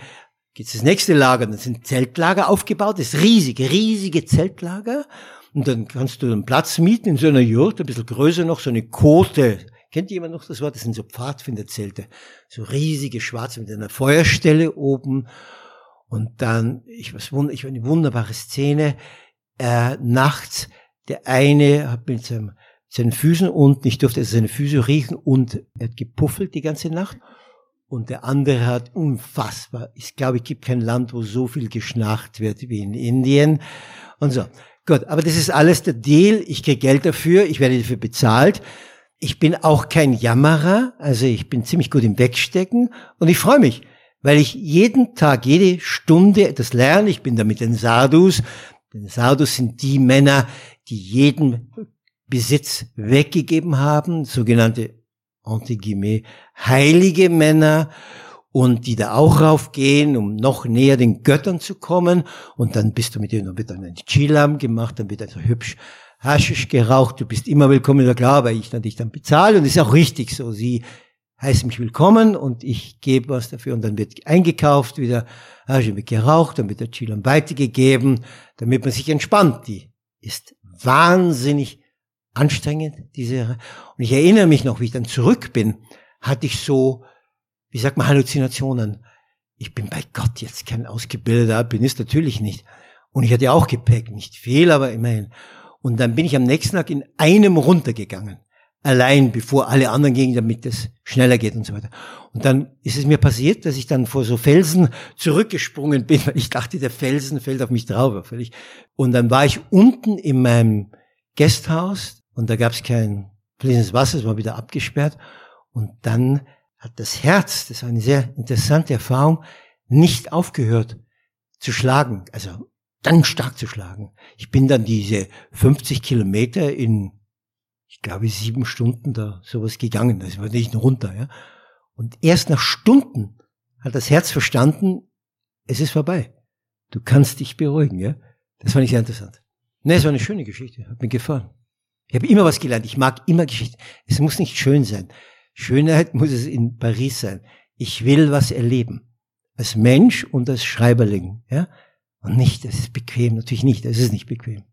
geht's das nächste Lager, dann sind Zeltlager aufgebaut, das riesige, riesige Zeltlager. Und dann kannst du einen Platz mieten in so einer Jurt, ein bisschen größer noch, so eine Kote, Kennt jemand noch das Wort? Das sind so Pfadfinderzelte. So riesige schwarze mit einer Feuerstelle oben. Und dann, ich was ich eine wunderbare Szene. Äh, nachts, der eine hat mit seinem, seinen Füßen unten, ich durfte also seine Füße riechen und er hat gepuffelt die ganze Nacht. Und der andere hat unfassbar, ich glaube, es gibt kein Land, wo so viel geschnarcht wird wie in Indien. Und so. Gut, aber das ist alles der Deal. Ich kriege Geld dafür, ich werde dafür bezahlt. Ich bin auch kein Jammerer, also ich bin ziemlich gut im Wegstecken und ich freue mich, weil ich jeden Tag, jede Stunde etwas lerne. Ich bin da mit den Sadhus. Denn Sadhus sind die Männer, die jeden Besitz weggegeben haben, sogenannte entre heilige Männer und die da auch raufgehen, um noch näher den Göttern zu kommen. Und dann bist du mit denen, dann wird dann ein Chilam gemacht, dann wird also hübsch Haschisch geraucht, du bist immer willkommen, ja klar, weil ich dann dich dann bezahle und ist auch richtig so. Sie heißen mich willkommen und ich gebe was dafür und dann wird eingekauft, wieder Haschisch wird geraucht, dann wird der Chilam weitergegeben, damit man sich entspannt. Die ist wahnsinnig anstrengend, diese, und ich erinnere mich noch, wie ich dann zurück bin, hatte ich so, wie sagt man, Halluzinationen. Ich bin bei Gott jetzt kein ausgebildeter Alpinist, natürlich nicht. Und ich hatte auch Gepäck, nicht viel, aber immerhin. Und dann bin ich am nächsten Tag in einem runtergegangen. Allein, bevor alle anderen gingen, damit es schneller geht und so weiter. Und dann ist es mir passiert, dass ich dann vor so Felsen zurückgesprungen bin, weil ich dachte, der Felsen fällt auf mich drauf. Und dann war ich unten in meinem Gasthaus und da gab es kein fließendes Wasser, es war wieder abgesperrt. Und dann hat das Herz, das war eine sehr interessante Erfahrung, nicht aufgehört zu schlagen. Also ganz stark zu schlagen. Ich bin dann diese 50 Kilometer in, ich glaube, sieben Stunden da sowas gegangen. Das war nicht runter, ja. Und erst nach Stunden hat das Herz verstanden, es ist vorbei. Du kannst dich beruhigen, ja. Das fand ich sehr interessant. Ne, es war eine schöne Geschichte, hat mir gefallen. Ich habe immer was gelernt. Ich mag immer Geschichten. Es muss nicht schön sein. Schönheit muss es in Paris sein. Ich will was erleben. Als Mensch und als Schreiberling, ja. Und nicht, es ist bequem, natürlich nicht, es ist nicht bequem.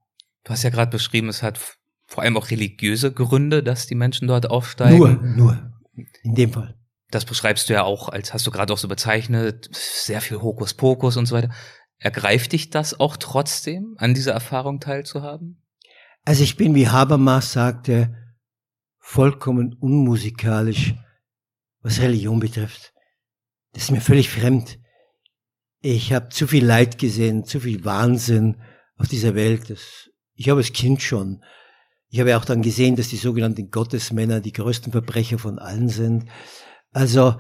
Du hast ja gerade beschrieben, es hat vor allem auch religiöse Gründe, dass die Menschen dort aufsteigen. Nur, nur, in dem Fall. Das beschreibst du ja auch, als hast du gerade auch so bezeichnet, sehr viel Hokuspokus und so weiter. Ergreift dich das auch trotzdem, an dieser Erfahrung teilzuhaben? Also ich bin, wie Habermas sagte, vollkommen unmusikalisch, was Religion betrifft. Das ist mir völlig fremd. Ich habe zu viel Leid gesehen, zu viel Wahnsinn auf dieser Welt. Das, ich habe als Kind schon. Ich habe auch dann gesehen, dass die sogenannten Gottesmänner die größten Verbrecher von allen sind. Also,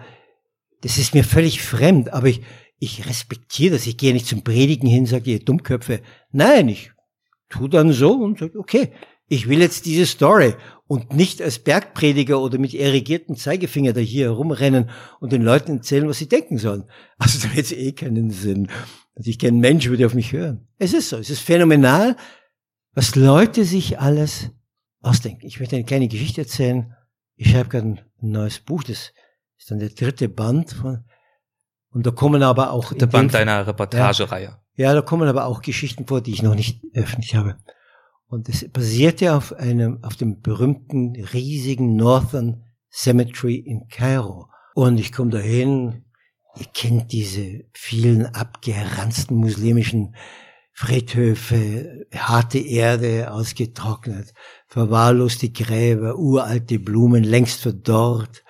das ist mir völlig fremd, aber ich, ich respektiere das. Ich gehe nicht zum Predigen hin, sage ihr Dummköpfe. Nein, ich tu dann so und sage, okay, ich will jetzt diese Story und nicht als Bergprediger oder mit erigierten Zeigefinger da hier herumrennen und den Leuten erzählen, was sie denken sollen. Also da hat es eh keinen Sinn. Also ich kein Mensch würde auf mich hören. Es ist so, es ist phänomenal, was Leute sich alles ausdenken. Ich möchte eine kleine Geschichte erzählen. Ich schreibe gerade ein neues Buch, das ist dann der dritte Band von, und da kommen aber auch. Der Band deiner Reportagereihe. Ja, ja, da kommen aber auch Geschichten vor, die ich noch nicht öffentlich habe. Und es basierte auf einem, auf dem berühmten, riesigen Northern Cemetery in Kairo. Und ich komme dahin, ihr kennt diese vielen abgeranzten muslimischen Friedhöfe, harte Erde, ausgetrocknet, verwahrloste Gräber, uralte Blumen, längst verdorrt,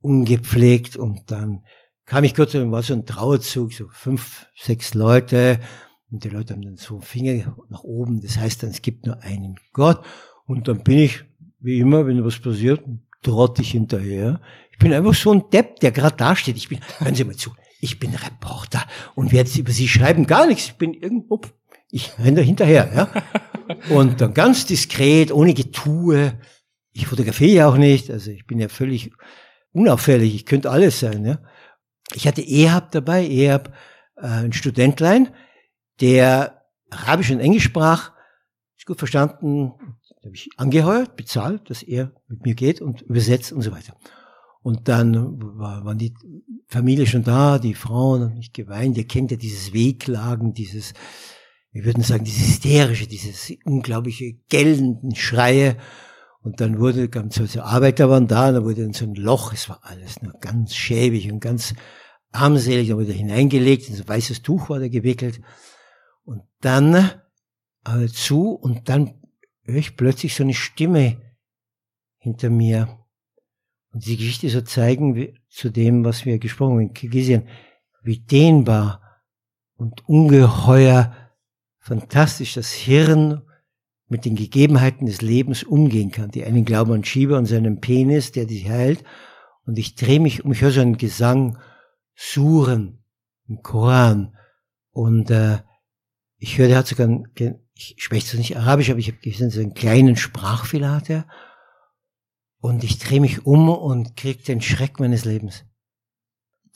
ungepflegt und dann kam ich kurz, war so ein Trauerzug, so fünf, sechs Leute und die Leute haben dann so Finger nach oben, das heißt dann, es gibt nur einen Gott und dann bin ich, wie immer, wenn was passiert, trotte ich hinterher. Ich bin einfach so ein Depp, der gerade da steht. Ich bin, hören Sie mal zu, ich bin Reporter und werde über Sie schreiben, gar nichts. Ich bin irgendwo, ich renne da hinterher, ja. Und dann ganz diskret, ohne Getue. Ich fotografiere ja auch nicht, also ich bin ja völlig unauffällig, ich könnte alles sein, ja. Ich hatte Ehab dabei, Ehab, äh, ein Studentlein, der Arabisch und Englisch sprach, ist gut verstanden, habe ich angeheuert, bezahlt, dass er mit mir geht und übersetzt und so weiter. Und dann war, waren die Familie schon da, die Frauen haben nicht geweint. Ihr kennt ja dieses Wehklagen, dieses, wir würden sagen, dieses hysterische, dieses unglaubliche gellenden Schreie. Und dann wurde ganz so Arbeiter waren da, und da wurde dann so ein Loch, es war alles nur ganz schäbig und ganz armselig, da wurde hineingelegt, in so ein weißes Tuch war da gewickelt. Und dann äh, zu, und dann höre ich plötzlich so eine Stimme hinter mir. Und die Geschichte so zeigen wie, zu dem, was wir gesprochen haben in Kirgisien, wie dehnbar und ungeheuer fantastisch das Hirn mit den Gegebenheiten des Lebens umgehen kann. Die einen glauben an Shiva und seinen Penis, der dich heilt. Und ich drehe mich um, ich höre so einen Gesang, Suren im Koran. Und äh, ich höre, der hat sogar, ein, ich spreche zwar nicht Arabisch, aber ich habe gesehen, so einen kleinen Sprachfehler hat er. Und ich drehe mich um und krieg den Schreck meines Lebens.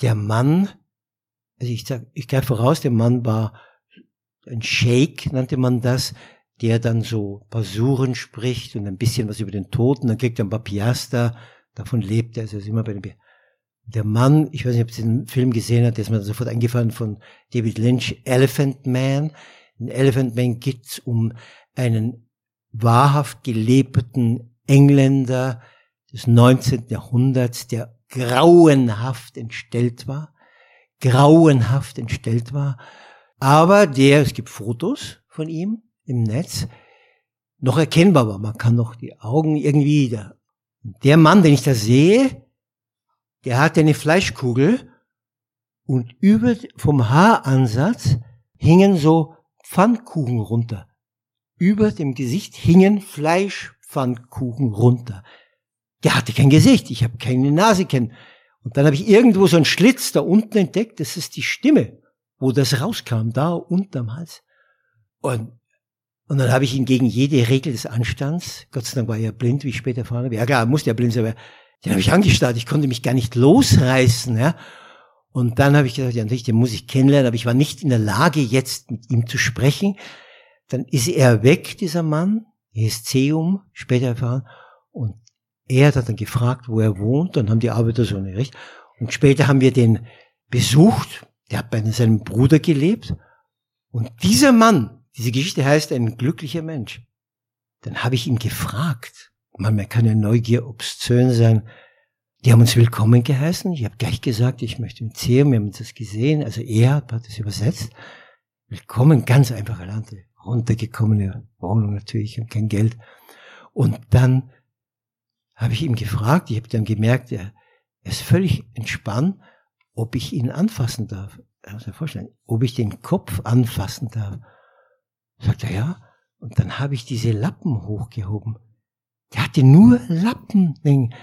Der Mann, also ich sag, ich greife voraus, der Mann war ein Sheikh, nannte man das, der dann so Basuren spricht und ein bisschen was über den Toten, dann kriegt er ein paar Piaster, davon lebt er, also ist immer bei dem der Mann, ich weiß nicht, ob Sie den Film gesehen hat, der ist mir sofort eingefallen von David Lynch, Elephant Man. In Elephant Man geht's um einen wahrhaft gelebten Engländer, des 19. Jahrhunderts, der grauenhaft entstellt war, grauenhaft entstellt war, aber der, es gibt Fotos von ihm im Netz, noch erkennbar war. Man kann noch die Augen irgendwie, der, der Mann, den ich da sehe, der hatte eine Fleischkugel und über, vom Haaransatz hingen so Pfannkuchen runter. Über dem Gesicht hingen Fleischpfannkuchen runter der hatte kein Gesicht, ich habe keine Nase kennen. Und dann habe ich irgendwo so einen Schlitz da unten entdeckt, das ist die Stimme, wo das rauskam, da unten am Hals. Und, und dann habe ich ihn gegen jede Regel des Anstands, Gott sei Dank war er blind, wie ich später erfahren habe, ja klar, musste er blind sein, aber den habe ich angestarrt, ich konnte mich gar nicht losreißen, ja. Und dann habe ich gesagt, ja natürlich, den muss ich kennenlernen, aber ich war nicht in der Lage, jetzt mit ihm zu sprechen. Dann ist er weg, dieser Mann, ESCum, später erfahren, und er hat dann gefragt, wo er wohnt, dann haben die Arbeiter so eine Recht. Und später haben wir den besucht, der hat bei seinem Bruder gelebt. Und dieser Mann, diese Geschichte heißt ein glücklicher Mensch. Dann habe ich ihn gefragt, man kann ja Neugier obszön sein, die haben uns willkommen geheißen. Ich habe gleich gesagt, ich möchte mit Museum, wir haben uns das gesehen. Also er hat das übersetzt. Willkommen, ganz einfache Land, runtergekommene Wohnung natürlich und kein Geld. Und dann habe ich ihm gefragt, ich habe dann gemerkt, er, ist völlig entspannt, ob ich ihn anfassen darf. Er muss sich vorstellen, ob ich den Kopf anfassen darf. Sagt er ja. Und dann habe ich diese Lappen hochgehoben. Der hatte nur Lappen.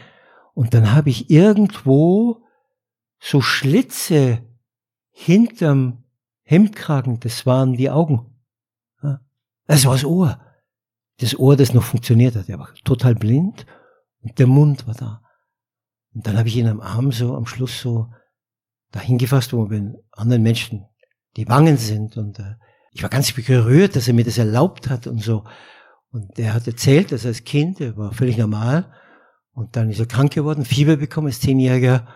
Und dann habe ich irgendwo so Schlitze hinterm Hemdkragen, das waren die Augen. Das war das Ohr. Das Ohr, das noch funktioniert hat. Er war total blind und der Mund war da. Und dann habe ich ihn am Arm so am Schluss so dahin gefasst, wo wenn anderen Menschen die Wangen sind. Und äh, ich war ganz gerührt, dass er mir das erlaubt hat und so. Und der hat erzählt, dass er als Kind, er war völlig normal, und dann ist er krank geworden, Fieber bekommen als Zehnjähriger,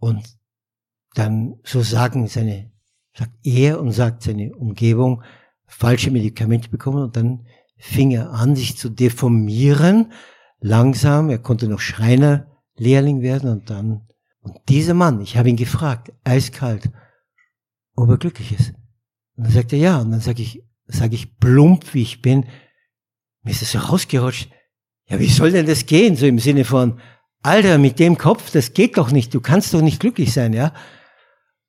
und dann, so sagen seine, sagt er und sagt seine Umgebung, falsche Medikamente bekommen, und dann fing er an, sich zu deformieren, langsam, er konnte noch Schreinerlehrling werden, und dann, und dieser Mann, ich habe ihn gefragt, eiskalt, ob er glücklich ist. Und dann sagt er ja, und dann sage ich, sage ich plump, wie ich bin, mir ist das so rausgerutscht. Ja, wie soll denn das gehen? So im Sinne von, Alter, mit dem Kopf, das geht doch nicht, du kannst doch nicht glücklich sein, ja?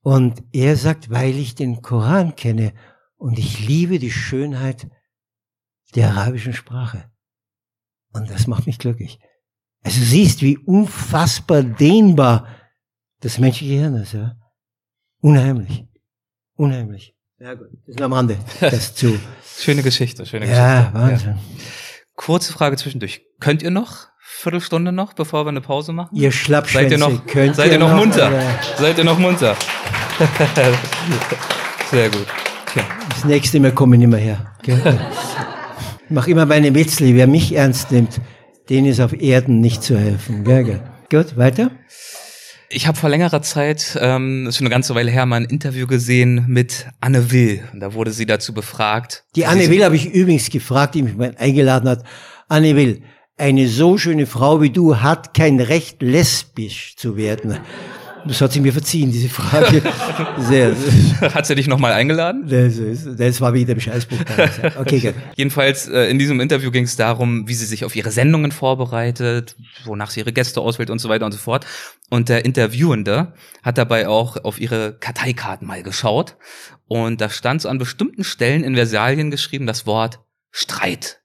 Und er sagt, weil ich den Koran kenne und ich liebe die Schönheit der arabischen Sprache. Und das macht mich glücklich. Also siehst, wie unfassbar dehnbar das menschliche Hirn ist, ja? Unheimlich. Unheimlich. Ja gut, das ist am Rande. Das zu. schöne Geschichte, schöne ja, Geschichte. Wahnsinn. Ja. Kurze Frage zwischendurch. Könnt ihr noch? Viertelstunde noch, bevor wir eine Pause machen? Ihr Schlappschwänze, seid ihr noch, könnt seid ihr noch, noch munter? oder? Seid ihr noch munter? Sehr gut. Okay. Das nächste Mal komme ich nicht mehr her. Ich mach immer meine Witzli. Wer mich ernst nimmt, denen ist auf Erden nicht zu helfen. Gell? Gut, weiter? Ich habe vor längerer Zeit, ähm, ist schon eine ganze Weile her, mal ein Interview gesehen mit Anne Will. Und Da wurde sie dazu befragt. Die Anne Will habe ich übrigens gefragt, die mich mal eingeladen hat. Anne Will, eine so schöne Frau wie du hat kein Recht, lesbisch zu werden. Das hat sie mir verziehen, diese Frage. Sehr. Hat sie dich nochmal eingeladen? Das, ist, das war wieder im Scheißbuch. Okay, gut. Jedenfalls äh, in diesem Interview ging es darum, wie sie sich auf ihre Sendungen vorbereitet, wonach sie ihre Gäste auswählt und so weiter und so fort. Und der Interviewende hat dabei auch auf ihre Karteikarten mal geschaut. Und da stand so an bestimmten Stellen in Versalien geschrieben das Wort Streit.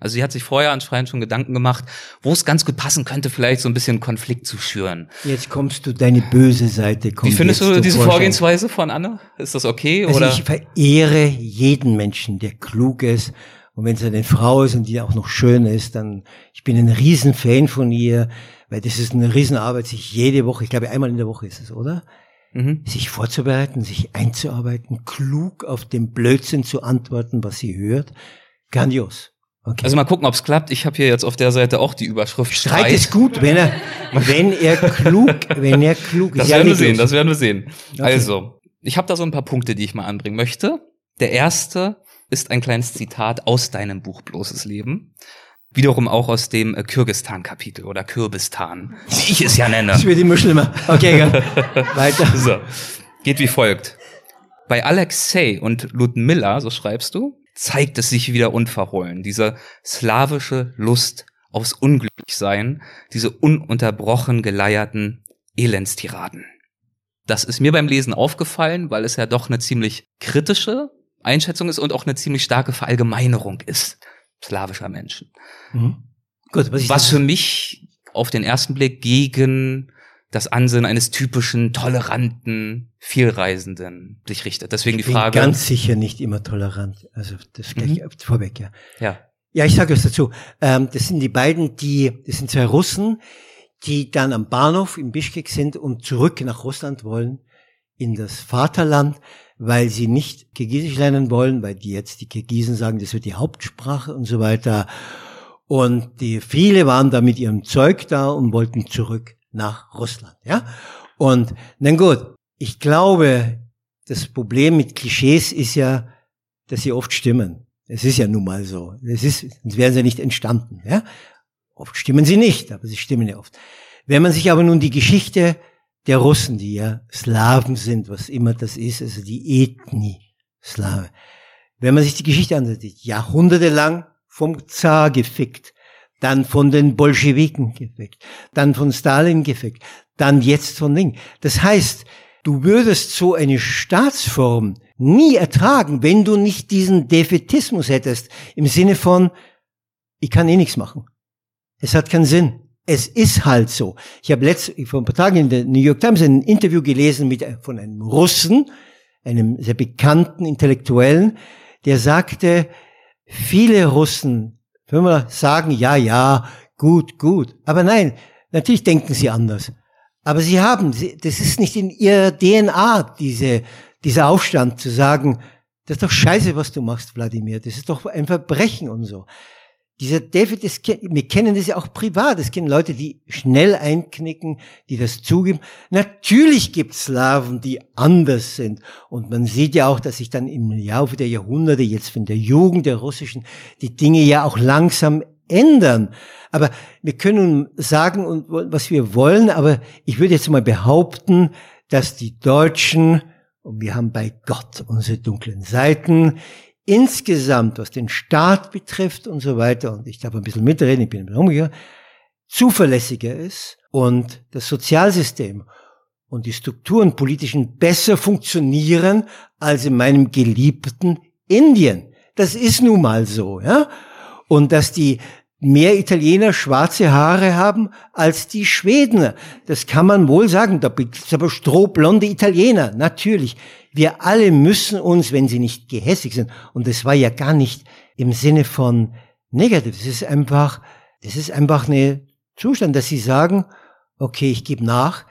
Also sie hat sich vorher anscheinend schon Gedanken gemacht, wo es ganz gut passen könnte, vielleicht so ein bisschen Konflikt zu schüren. Jetzt kommst du, deine böse Seite Wie findest du diese. Vorgehensweise von Anne? Ist das okay? Also oder? ich verehre jeden Menschen, der klug ist. Und wenn es eine Frau ist und die auch noch schön ist, dann, ich bin ein Riesenfan von ihr, weil das ist eine Riesenarbeit, sich jede Woche, ich glaube einmal in der Woche ist es, oder? Mhm. Sich vorzubereiten, sich einzuarbeiten, klug auf den Blödsinn zu antworten, was sie hört. Grandios. Okay. Also mal gucken, ob es klappt. Ich habe hier jetzt auf der Seite auch die Überschrift Streit Streit. ist gut, wenn er, wenn er klug, wenn er klug ist. Das Ja, werden wir sehen, das werden wir sehen. Okay. Also, ich habe da so ein paar Punkte, die ich mal anbringen möchte. Der erste ist ein kleines Zitat aus deinem Buch Bloßes Leben. Wiederum auch aus dem äh, Kirgistan-Kapitel oder Kürbistan, wie ich es ja nenne. Das wird immer schlimmer. Okay, gut. Weiter. So, geht wie folgt. Bei Alexei und Ludmilla, so schreibst du, zeigt es sich wieder unverhohlen, diese slawische Lust aufs Unglücklichsein, diese ununterbrochen geleierten Elendstiraden. Das ist mir beim Lesen aufgefallen, weil es ja doch eine ziemlich kritische Einschätzung ist und auch eine ziemlich starke Verallgemeinerung ist slawischer Menschen. Mhm. Gut, was, Was für mich auf den ersten Blick gegen das Ansehen eines typischen, toleranten, vielreisenden sich richtet. Deswegen die bin Frage. ganz sicher nicht immer tolerant. Also das gleich Mhm. vorweg, ja. ja. Ja, ich sage es dazu. Ähm, das sind die beiden, die, das sind zwei Russen, die dann am Bahnhof in Bischkek sind und zurück nach Russland wollen, in das Vaterland, weil sie nicht Kirgisisch lernen wollen, weil die jetzt die Kirgisen sagen, das wird die Hauptsprache und so weiter. Und die viele waren da mit ihrem Zeug da und wollten zurück nach Russland, ja. Und na gut, ich glaube, das Problem mit Klischees ist ja, dass sie oft stimmen. Es ist ja nun mal so. Es ist, sonst wären sie nicht entstanden, ja. Oft stimmen sie nicht, aber sie stimmen ja oft. Wenn man sich aber nun die Geschichte der Russen, die ja Slawen sind, was immer das ist, also die Ethnie Slave. Wenn man sich die Geschichte ansieht, jahrhundertelang vom Zar gefickt, dann von den Bolschewiken gefickt, dann von Stalin gefickt, dann jetzt von Ding. Das heißt, du würdest so eine Staatsform nie ertragen, wenn du nicht diesen Defetismus hättest, im Sinne von, ich kann eh nichts machen. Es hat keinen Sinn. Es ist halt so. Ich habe letzt, vor ein paar Tagen in der New York Times ein Interview gelesen mit, von einem Russen, einem sehr bekannten Intellektuellen, der sagte, viele Russen wenn wir sagen, ja, ja, gut, gut. Aber nein, natürlich denken sie anders. Aber sie haben, das ist nicht in ihrer DNA, diese, dieser Aufstand zu sagen, das ist doch scheiße, was du machst, Wladimir. Das ist doch ein Verbrechen und so. Dieser David, das, wir kennen das ja auch privat. Es kennen Leute, die schnell einknicken, die das zugeben. Natürlich gibt es Slaven, die anders sind. Und man sieht ja auch, dass sich dann im Laufe der Jahrhunderte, jetzt von der Jugend der Russischen, die Dinge ja auch langsam ändern. Aber wir können sagen, was wir wollen, aber ich würde jetzt mal behaupten, dass die Deutschen, und wir haben bei Gott unsere dunklen Seiten, insgesamt, was den Staat betrifft und so weiter, und ich darf ein bisschen mitreden, ich bin ein bisschen umgekehrt, zuverlässiger ist und das Sozialsystem und die Strukturen politischen besser funktionieren als in meinem geliebten Indien. Das ist nun mal so, ja. Und dass die mehr Italiener schwarze Haare haben als die Schweden. Das kann man wohl sagen. Da gibt es aber strohblonde Italiener, natürlich. Wir alle müssen uns, wenn sie nicht gehässig sind, und das war ja gar nicht im Sinne von negativ, es ist einfach, es ist einfach eine Zustand, dass sie sagen, okay, ich gebe nach,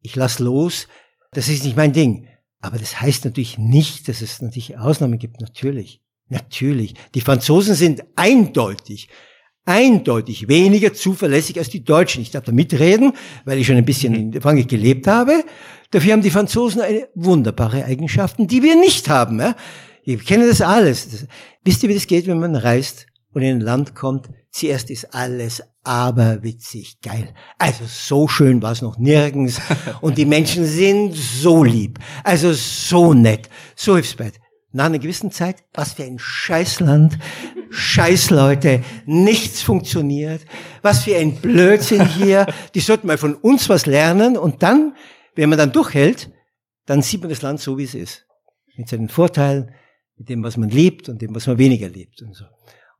ich lass los, das ist nicht mein Ding. Aber das heißt natürlich nicht, dass es natürlich Ausnahmen gibt, natürlich. Natürlich. Die Franzosen sind eindeutig eindeutig weniger zuverlässig als die Deutschen. Ich darf da mitreden, weil ich schon ein bisschen in Frankreich gelebt habe. Dafür haben die Franzosen eine wunderbare Eigenschaften, die wir nicht haben. Ja? Wir kennen das alles. Das, wisst ihr, wie das geht, wenn man reist und in ein Land kommt? Zuerst ist alles aberwitzig geil. Also so schön war es noch nirgends. Und die Menschen sind so lieb. Also so nett. So hilfsbereit. Nach einer gewissen Zeit, was für ein Scheißland, Scheißleute, nichts funktioniert, was für ein Blödsinn hier, die sollten mal von uns was lernen und dann, wenn man dann durchhält, dann sieht man das Land so, wie es ist. Mit seinen Vorteilen, mit dem, was man liebt und dem, was man weniger liebt und so.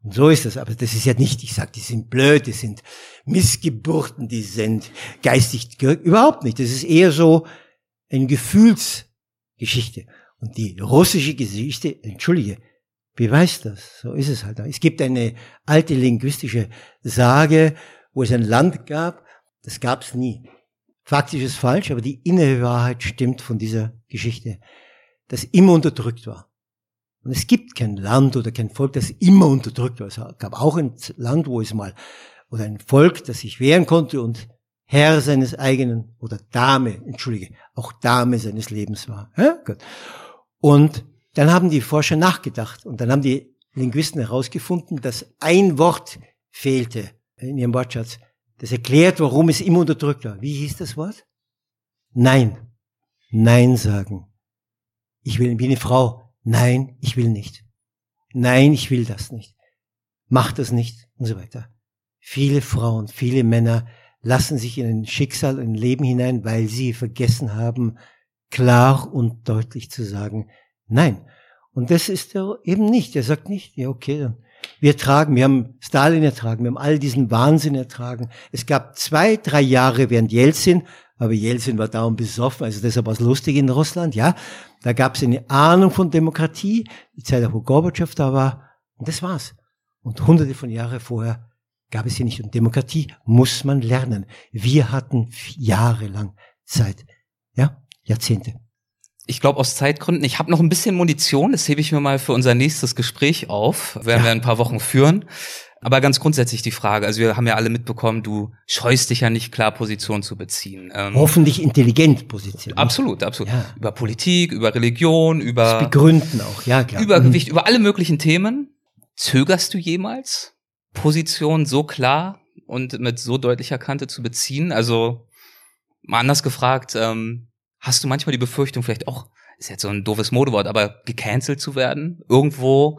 Und so ist das. Aber das ist ja nicht, ich sage, die sind blöd, die sind Missgeburten, die sind geistig, überhaupt nicht. Das ist eher so eine Gefühlsgeschichte. Und die russische Geschichte, entschuldige, beweist das. So ist es halt. Es gibt eine alte linguistische Sage, wo es ein Land gab, das gab es nie. Faktisch ist falsch, aber die innere Wahrheit stimmt von dieser Geschichte, das immer unterdrückt war. Und es gibt kein Land oder kein Volk, das immer unterdrückt war. Es gab auch ein Land, wo es mal, oder ein Volk, das sich wehren konnte und Herr seines eigenen, oder Dame, entschuldige, auch Dame seines Lebens war. Ja? Gut. Und dann haben die Forscher nachgedacht und dann haben die Linguisten herausgefunden, dass ein Wort fehlte in ihrem Wortschatz. Das erklärt, warum es immer unterdrückt war. Wie hieß das Wort? Nein. Nein sagen. Ich will wie eine Frau. Nein, ich will nicht. Nein, ich will das nicht. Mach das nicht und so weiter. Viele Frauen, viele Männer lassen sich in ein Schicksal, in ein Leben hinein, weil sie vergessen haben, klar und deutlich zu sagen, nein. Und das ist er eben nicht. Er sagt nicht, ja, okay, dann wir tragen, wir haben Stalin ertragen, wir haben all diesen Wahnsinn ertragen. Es gab zwei, drei Jahre während Jelzin, aber Jelzin war dauernd besoffen, also deshalb war es lustig in Russland, ja. Da gab es eine Ahnung von Demokratie, die Zeit, wo Gorbatschow da war, und das war's. Und hunderte von Jahren vorher gab es hier nicht. Und Demokratie muss man lernen. Wir hatten jahrelang Zeit. Ja? Jahrzehnte. Ich glaube aus Zeitgründen, ich habe noch ein bisschen Munition, das hebe ich mir mal für unser nächstes Gespräch auf, werden ja. wir ein paar Wochen führen. Aber ganz grundsätzlich die Frage, also wir haben ja alle mitbekommen, du scheust dich ja nicht klar Position zu beziehen. Ähm, Hoffentlich intelligent Position. Absolut, absolut. Ja. Über Politik, über Religion, über das Begründen auch, ja klar. Übergewicht, mhm. über alle möglichen Themen. Zögerst du jemals, Position so klar und mit so deutlicher Kante zu beziehen? Also mal anders gefragt, ähm, Hast du manchmal die Befürchtung, vielleicht auch, ist jetzt so ein doofes Modewort, aber gecancelt zu werden? Irgendwo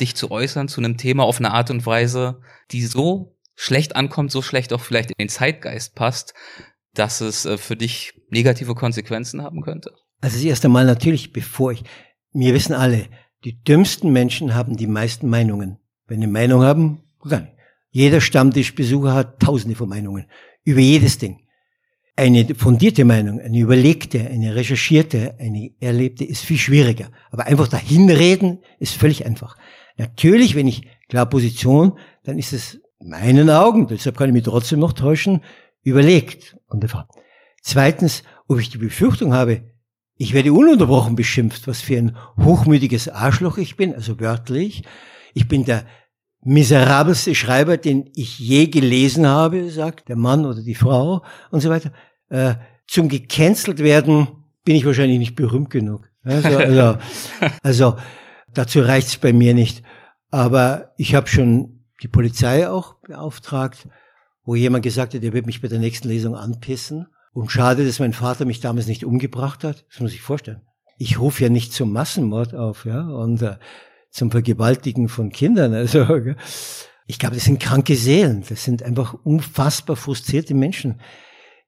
dich zu äußern zu einem Thema auf eine Art und Weise, die so schlecht ankommt, so schlecht auch vielleicht in den Zeitgeist passt, dass es äh, für dich negative Konsequenzen haben könnte? Also das erste Mal natürlich, bevor ich, wir wissen alle, die dümmsten Menschen haben die meisten Meinungen. Wenn die Meinung haben, kann. Jeder Stammtischbesucher hat tausende von Meinungen über jedes Ding. Eine fundierte Meinung, eine überlegte, eine recherchierte, eine erlebte ist viel schwieriger. Aber einfach dahinreden ist völlig einfach. Natürlich, wenn ich klar Position, dann ist es in meinen Augen, deshalb kann ich mich trotzdem noch täuschen, überlegt. Und Zweitens, ob ich die Befürchtung habe, ich werde ununterbrochen beschimpft, was für ein hochmütiges Arschloch ich bin, also wörtlich. Ich bin der miserabelste Schreiber, den ich je gelesen habe, sagt der Mann oder die Frau und so weiter. Äh, zum gecancelt werden bin ich wahrscheinlich nicht berühmt genug. Also, also, also dazu reicht's bei mir nicht. Aber ich habe schon die Polizei auch beauftragt, wo jemand gesagt hat, er wird mich bei der nächsten Lesung anpissen. Und schade, dass mein Vater mich damals nicht umgebracht hat. Das muss ich vorstellen. Ich rufe ja nicht zum Massenmord auf, ja, und äh, zum Vergewaltigen von Kindern. Also ich glaube, das sind kranke Seelen. Das sind einfach unfassbar frustrierte Menschen,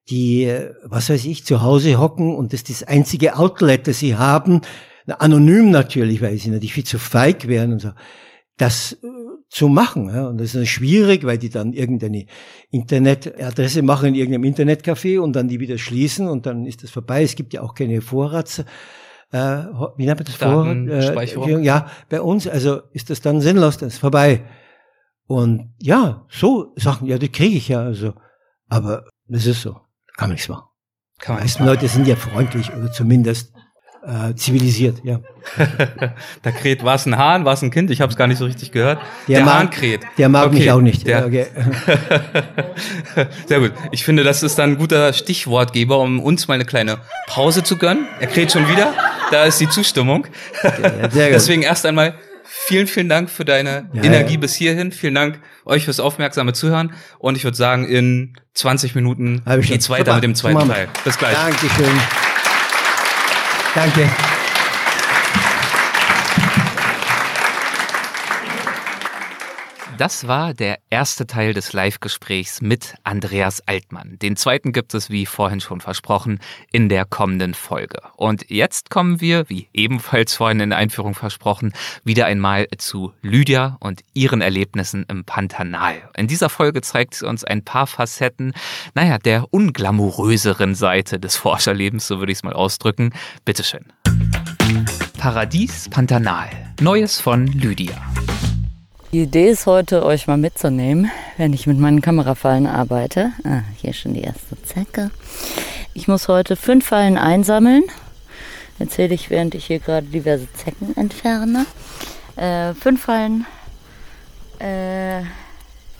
die, was weiß ich, zu Hause hocken und das ist das einzige Outlet, das sie haben, anonym natürlich, weil sie natürlich viel zu feig wären und so, das äh, zu machen. Ja. Und das ist schwierig, weil die dann irgendeine Internetadresse machen in irgendeinem Internetcafé und dann die wieder schließen und dann ist das vorbei. Es gibt ja auch keine Vorrats. Äh, wie nennt man das vor? Äh, ja, bei uns, also ist das dann sinnlos, dann ist vorbei. Und ja, so Sachen, ja, die kriege ich ja, also. Aber das ist so. Kann man nichts machen. Kann man die meisten Leute sind ja freundlich oder zumindest äh, zivilisiert, ja. da kräht, war es ein Hahn, war es ein Kind? Ich habe es gar nicht so richtig gehört. Der, der mag, Hahn kräht. Der mag okay. mich auch nicht. Der, okay. Sehr gut. Ich finde, das ist dann ein guter Stichwortgeber, um uns mal eine kleine Pause zu gönnen. Er kräht schon wieder. Da ist die Zustimmung. Ja, Deswegen erst einmal vielen, vielen Dank für deine ja, Energie ja. bis hierhin. Vielen Dank euch fürs aufmerksame Zuhören. Und ich würde sagen, in 20 Minuten geht's weiter mit dem zweiten Teil. Bis gleich. Dankeschön. Danke. Das war der erste Teil des Live-Gesprächs mit Andreas Altmann. Den zweiten gibt es, wie vorhin schon versprochen, in der kommenden Folge. Und jetzt kommen wir, wie ebenfalls vorhin in der Einführung versprochen, wieder einmal zu Lydia und ihren Erlebnissen im Pantanal. In dieser Folge zeigt sie uns ein paar Facetten, naja, der unglamouröseren Seite des Forscherlebens, so würde ich es mal ausdrücken. Bitteschön. Paradies Pantanal. Neues von Lydia. Die Idee ist heute, euch mal mitzunehmen, wenn ich mit meinen Kamerafallen arbeite. Ah, hier schon die erste Zecke. Ich muss heute fünf Fallen einsammeln. Erzähle ich, während ich hier gerade diverse Zecken entferne. Äh, fünf Fallen. Äh,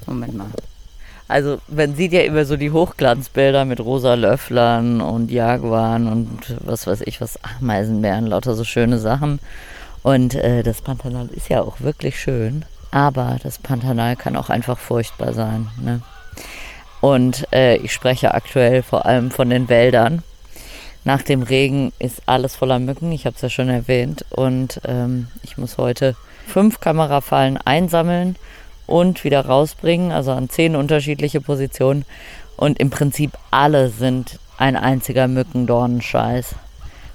Moment mal. Also man sieht ja immer so die Hochglanzbilder mit rosa Löfflern und Jaguaren und was weiß ich was, Ameisenbären, lauter so schöne Sachen. Und äh, das Pantanal ist ja auch wirklich schön. Aber das Pantanal kann auch einfach furchtbar sein. Ne? Und äh, ich spreche aktuell vor allem von den Wäldern. Nach dem Regen ist alles voller Mücken, ich habe es ja schon erwähnt. Und ähm, ich muss heute fünf Kamerafallen einsammeln und wieder rausbringen, also an zehn unterschiedliche Positionen. Und im Prinzip alle sind ein einziger Mückendornenscheiß.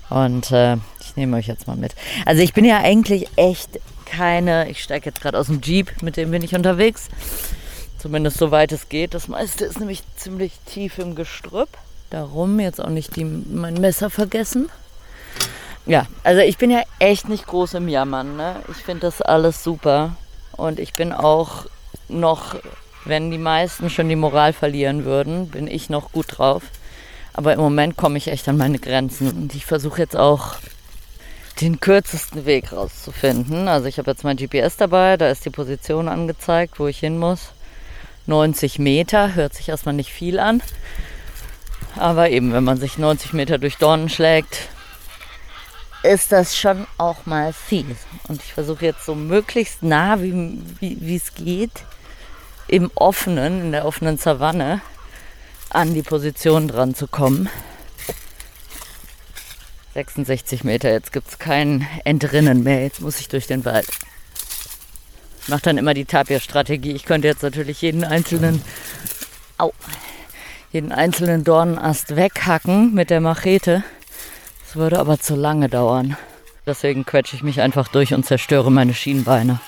Und äh, ich nehme euch jetzt mal mit. Also ich bin ja eigentlich echt keine, ich steige jetzt gerade aus dem Jeep, mit dem bin ich unterwegs. Zumindest soweit es geht. Das meiste ist nämlich ziemlich tief im Gestrüpp. Darum jetzt auch nicht die, mein Messer vergessen. Ja, also ich bin ja echt nicht groß im Jammern. Ne? Ich finde das alles super. Und ich bin auch noch, wenn die meisten schon die Moral verlieren würden, bin ich noch gut drauf. Aber im Moment komme ich echt an meine Grenzen. Und ich versuche jetzt auch den kürzesten Weg rauszufinden. Also ich habe jetzt mein GPS dabei, da ist die Position angezeigt, wo ich hin muss. 90 Meter, hört sich erstmal nicht viel an. Aber eben, wenn man sich 90 Meter durch Dornen schlägt, ist das schon auch mal fies. Und ich versuche jetzt so möglichst nah, wie es geht, im offenen, in der offenen Savanne an die Position dran zu kommen. 66 Meter, jetzt gibt es kein Entrinnen mehr, jetzt muss ich durch den Wald. Ich mache dann immer die Tapir-Strategie. Ich könnte jetzt natürlich jeden einzelnen, au, jeden einzelnen Dornenast weghacken mit der Machete. Das würde aber zu lange dauern. Deswegen quetsche ich mich einfach durch und zerstöre meine Schienbeine.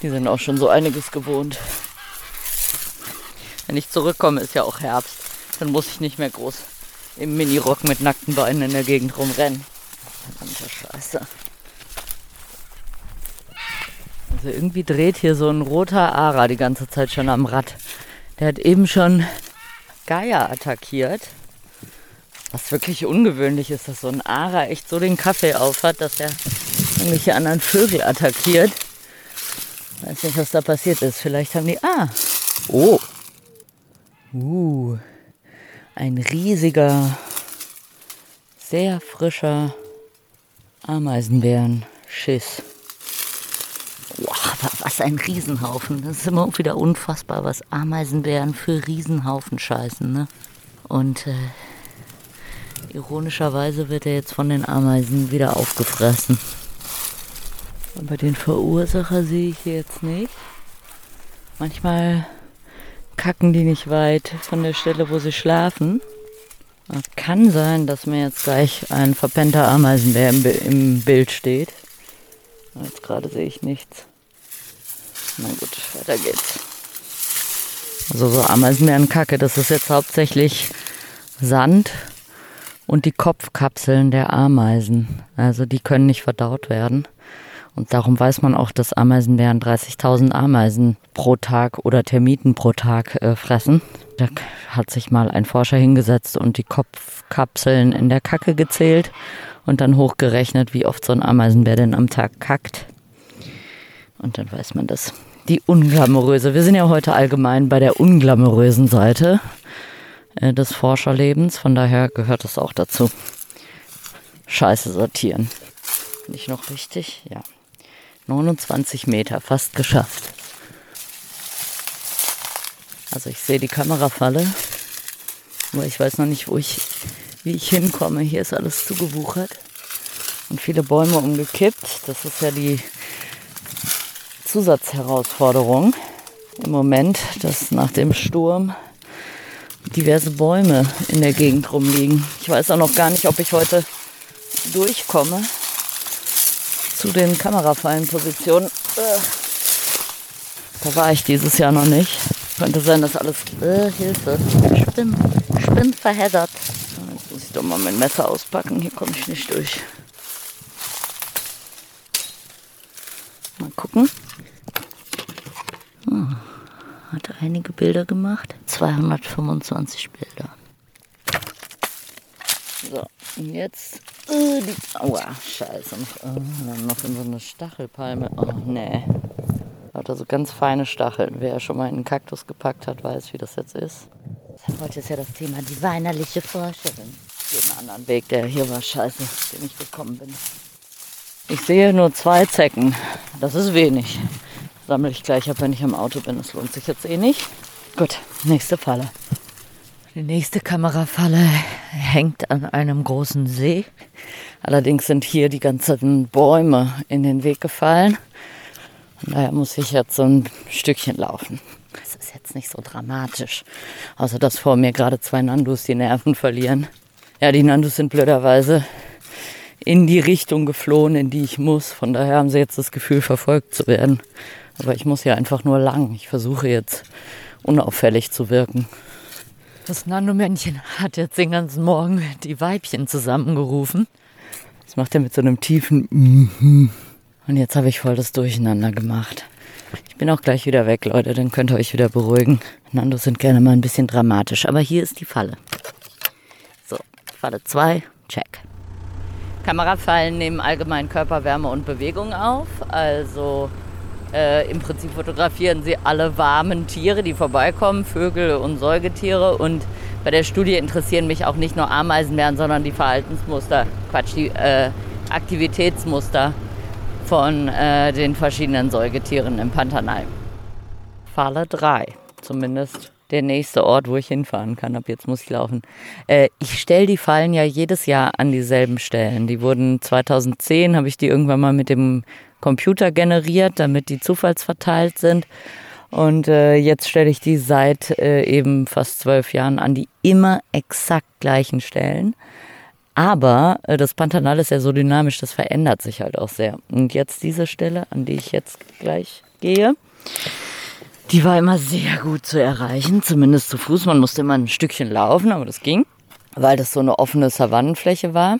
Die sind auch schon so einiges gewohnt. Wenn ich zurückkomme, ist ja auch Herbst. Dann muss ich nicht mehr groß im Minirock mit nackten Beinen in der Gegend rumrennen. Verdammte Scheiße. Also irgendwie dreht hier so ein roter Ara die ganze Zeit schon am Rad. Der hat eben schon Geier attackiert. Was wirklich ungewöhnlich ist, dass so ein Ara echt so den Kaffee aufhat, dass er irgendwelche anderen Vögel attackiert. Weiß nicht, was da passiert ist. Vielleicht haben die. Ah! Oh! Uh! Ein riesiger, sehr frischer Ameisenbärenschiss. Aber was ein Riesenhaufen. Das ist immer wieder unfassbar, was Ameisenbären für Riesenhaufen scheißen. Ne? Und äh, ironischerweise wird er jetzt von den Ameisen wieder aufgefressen. Aber den Verursacher sehe ich jetzt nicht. Manchmal kacken die nicht weit von der Stelle, wo sie schlafen. Kann sein, dass mir jetzt gleich ein verpennter Ameisenbär im, im Bild steht. Jetzt gerade sehe ich nichts. Na gut, weiter geht's. Also so Ameisenbärenkacke, das ist jetzt hauptsächlich Sand und die Kopfkapseln der Ameisen. Also die können nicht verdaut werden. Und darum weiß man auch, dass Ameisenbären 30.000 Ameisen pro Tag oder Termiten pro Tag äh, fressen. Da hat sich mal ein Forscher hingesetzt und die Kopfkapseln in der Kacke gezählt und dann hochgerechnet, wie oft so ein Ameisenbär denn am Tag kackt. Und dann weiß man das. Die unglamouröse. Wir sind ja heute allgemein bei der unglamourösen Seite äh, des Forscherlebens. Von daher gehört es auch dazu. Scheiße sortieren. Nicht noch richtig? Ja. 29 Meter, fast geschafft. Also ich sehe die Kamerafalle, aber ich weiß noch nicht, wo ich, wie ich hinkomme. Hier ist alles zugewuchert und viele Bäume umgekippt. Das ist ja die Zusatzherausforderung im Moment, dass nach dem Sturm diverse Bäume in der Gegend rumliegen. Ich weiß auch noch gar nicht, ob ich heute durchkomme zu den Kamerafallenpositionen. Äh, da war ich dieses Jahr noch nicht. Könnte sein, dass alles. Äh, Hilfe. Ich bin, ich bin verheddert. Jetzt muss ich doch mal mein Messer auspacken. Hier komme ich nicht durch. Mal gucken. Oh, hat einige Bilder gemacht. 225 Bilder. So, und jetzt. Uh, die, aua, scheiße. Noch, uh, noch in so eine Stachelpalme. Oh, nee. Lauter so ganz feine Stacheln. Wer schon mal in einen Kaktus gepackt hat, weiß, wie das jetzt ist. Heute ist ja das Thema die weinerliche Forscherin. Den anderen Weg, der hier war, scheiße, den ich gekommen bin. Ich sehe nur zwei Zecken. Das ist wenig. Sammle ich gleich ab, wenn ich am Auto bin. Das lohnt sich jetzt eh nicht. Gut, nächste Falle. Die nächste Kamerafalle hängt an einem großen See. Allerdings sind hier die ganzen Bäume in den Weg gefallen. Und daher muss ich jetzt so ein Stückchen laufen. Das ist jetzt nicht so dramatisch. Außer dass vor mir gerade zwei Nandus die Nerven verlieren. Ja, die Nandus sind blöderweise in die Richtung geflohen, in die ich muss. Von daher haben sie jetzt das Gefühl, verfolgt zu werden. Aber ich muss ja einfach nur lang. Ich versuche jetzt unauffällig zu wirken. Das Nando-Männchen hat jetzt den ganzen Morgen die Weibchen zusammengerufen. Das macht er mit so einem tiefen mhm. Und jetzt habe ich voll das Durcheinander gemacht. Ich bin auch gleich wieder weg, Leute, dann könnt ihr euch wieder beruhigen. Nandos sind gerne mal ein bisschen dramatisch, aber hier ist die Falle. So, Falle 2, check. Kamerafallen nehmen allgemein Körperwärme und Bewegung auf. Also äh, Im Prinzip fotografieren sie alle warmen Tiere, die vorbeikommen, Vögel und Säugetiere. Und bei der Studie interessieren mich auch nicht nur Ameisenbären, sondern die Verhaltensmuster, Quatsch, die äh, Aktivitätsmuster von äh, den verschiedenen Säugetieren im Pantanal. Falle 3, zumindest der nächste Ort, wo ich hinfahren kann. Ab jetzt muss ich laufen. Äh, ich stelle die Fallen ja jedes Jahr an dieselben Stellen. Die wurden 2010, habe ich die irgendwann mal mit dem Computer generiert, damit die zufallsverteilt sind. Und äh, jetzt stelle ich die seit äh, eben fast zwölf Jahren an die immer exakt gleichen Stellen. Aber äh, das Pantanal ist ja so dynamisch, das verändert sich halt auch sehr. Und jetzt diese Stelle, an die ich jetzt gleich gehe, die war immer sehr gut zu erreichen, zumindest zu Fuß. Man musste immer ein Stückchen laufen, aber das ging, weil das so eine offene Savannenfläche war.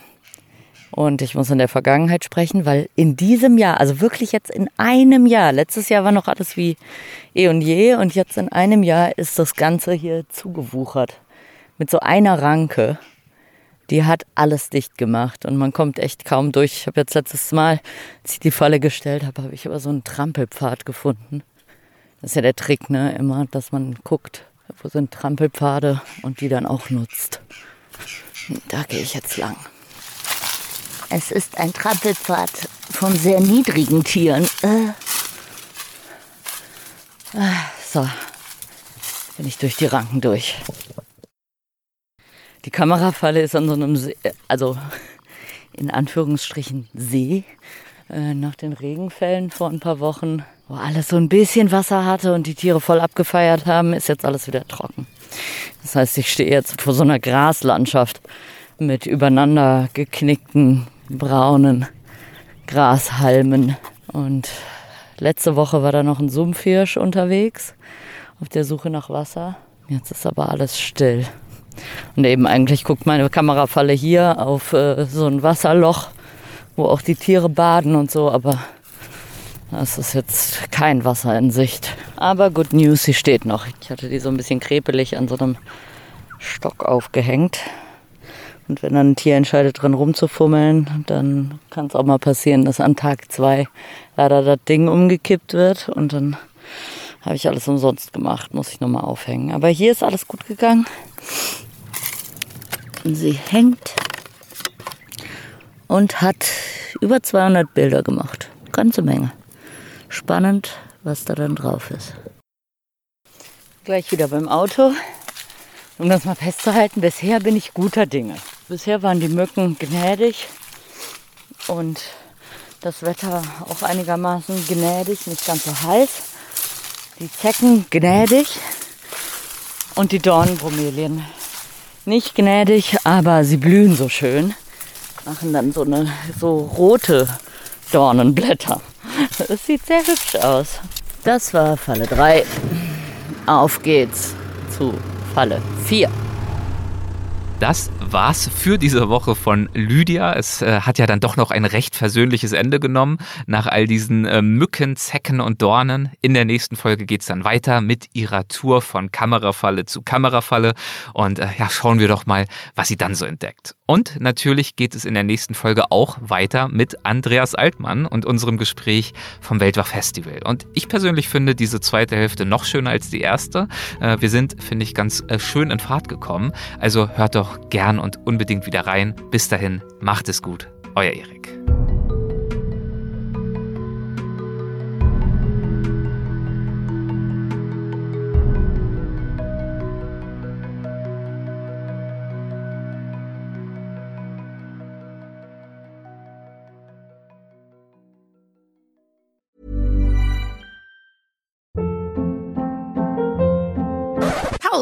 Und ich muss in der Vergangenheit sprechen, weil in diesem Jahr, also wirklich jetzt in einem Jahr, letztes Jahr war noch alles wie eh und je und jetzt in einem Jahr ist das Ganze hier zugewuchert. Mit so einer Ranke. Die hat alles dicht gemacht und man kommt echt kaum durch. Ich habe jetzt letztes Mal, als ich die Falle gestellt habe, habe ich aber so einen Trampelpfad gefunden. Das ist ja der Trick, ne? Immer, dass man guckt, wo sind Trampelpfade und die dann auch nutzt. Da gehe ich jetzt lang. Es ist ein Trampelpfad von sehr niedrigen Tieren. Äh. Ah, so, bin ich durch die Ranken durch. Die Kamerafalle ist an so einem See, also in Anführungsstrichen See, äh, nach den Regenfällen vor ein paar Wochen, wo alles so ein bisschen Wasser hatte und die Tiere voll abgefeiert haben, ist jetzt alles wieder trocken. Das heißt, ich stehe jetzt vor so einer Graslandschaft mit übereinander geknickten braunen Grashalmen. Und letzte Woche war da noch ein Sumpfhirsch unterwegs auf der Suche nach Wasser. Jetzt ist aber alles still. Und eben eigentlich guckt meine Kamerafalle hier auf äh, so ein Wasserloch, wo auch die Tiere baden und so, aber es ist jetzt kein Wasser in Sicht. Aber Good News, sie steht noch. Ich hatte die so ein bisschen krepelig an so einem Stock aufgehängt. Und wenn dann ein Tier entscheidet, drin rumzufummeln, dann kann es auch mal passieren, dass an Tag zwei leider das Ding umgekippt wird und dann habe ich alles umsonst gemacht, muss ich nochmal aufhängen. Aber hier ist alles gut gegangen. Und sie hängt und hat über 200 Bilder gemacht. Ganze Menge. Spannend, was da dann drauf ist. Gleich wieder beim Auto. Um das mal festzuhalten, bisher bin ich guter Dinge. Bisher waren die Mücken gnädig und das Wetter auch einigermaßen gnädig, nicht ganz so heiß. Die Zecken gnädig und die Dornenbromelien nicht gnädig, aber sie blühen so schön. Machen dann so eine so rote Dornenblätter. Das sieht sehr hübsch aus. Das war Falle 3. Auf geht's zu Falle 4 das war's für diese Woche von Lydia. Es äh, hat ja dann doch noch ein recht versöhnliches Ende genommen nach all diesen äh, Mücken, Zecken und Dornen. In der nächsten Folge geht's dann weiter mit ihrer Tour von Kamerafalle zu Kamerafalle und äh, ja, schauen wir doch mal, was sie dann so entdeckt. Und natürlich geht es in der nächsten Folge auch weiter mit Andreas Altmann und unserem Gespräch vom Weltwach Festival. Und ich persönlich finde diese zweite Hälfte noch schöner als die erste. Äh, wir sind, finde ich, ganz äh, schön in Fahrt gekommen. Also hört doch gern und unbedingt wieder rein. Bis dahin, macht es gut. Euer Erik.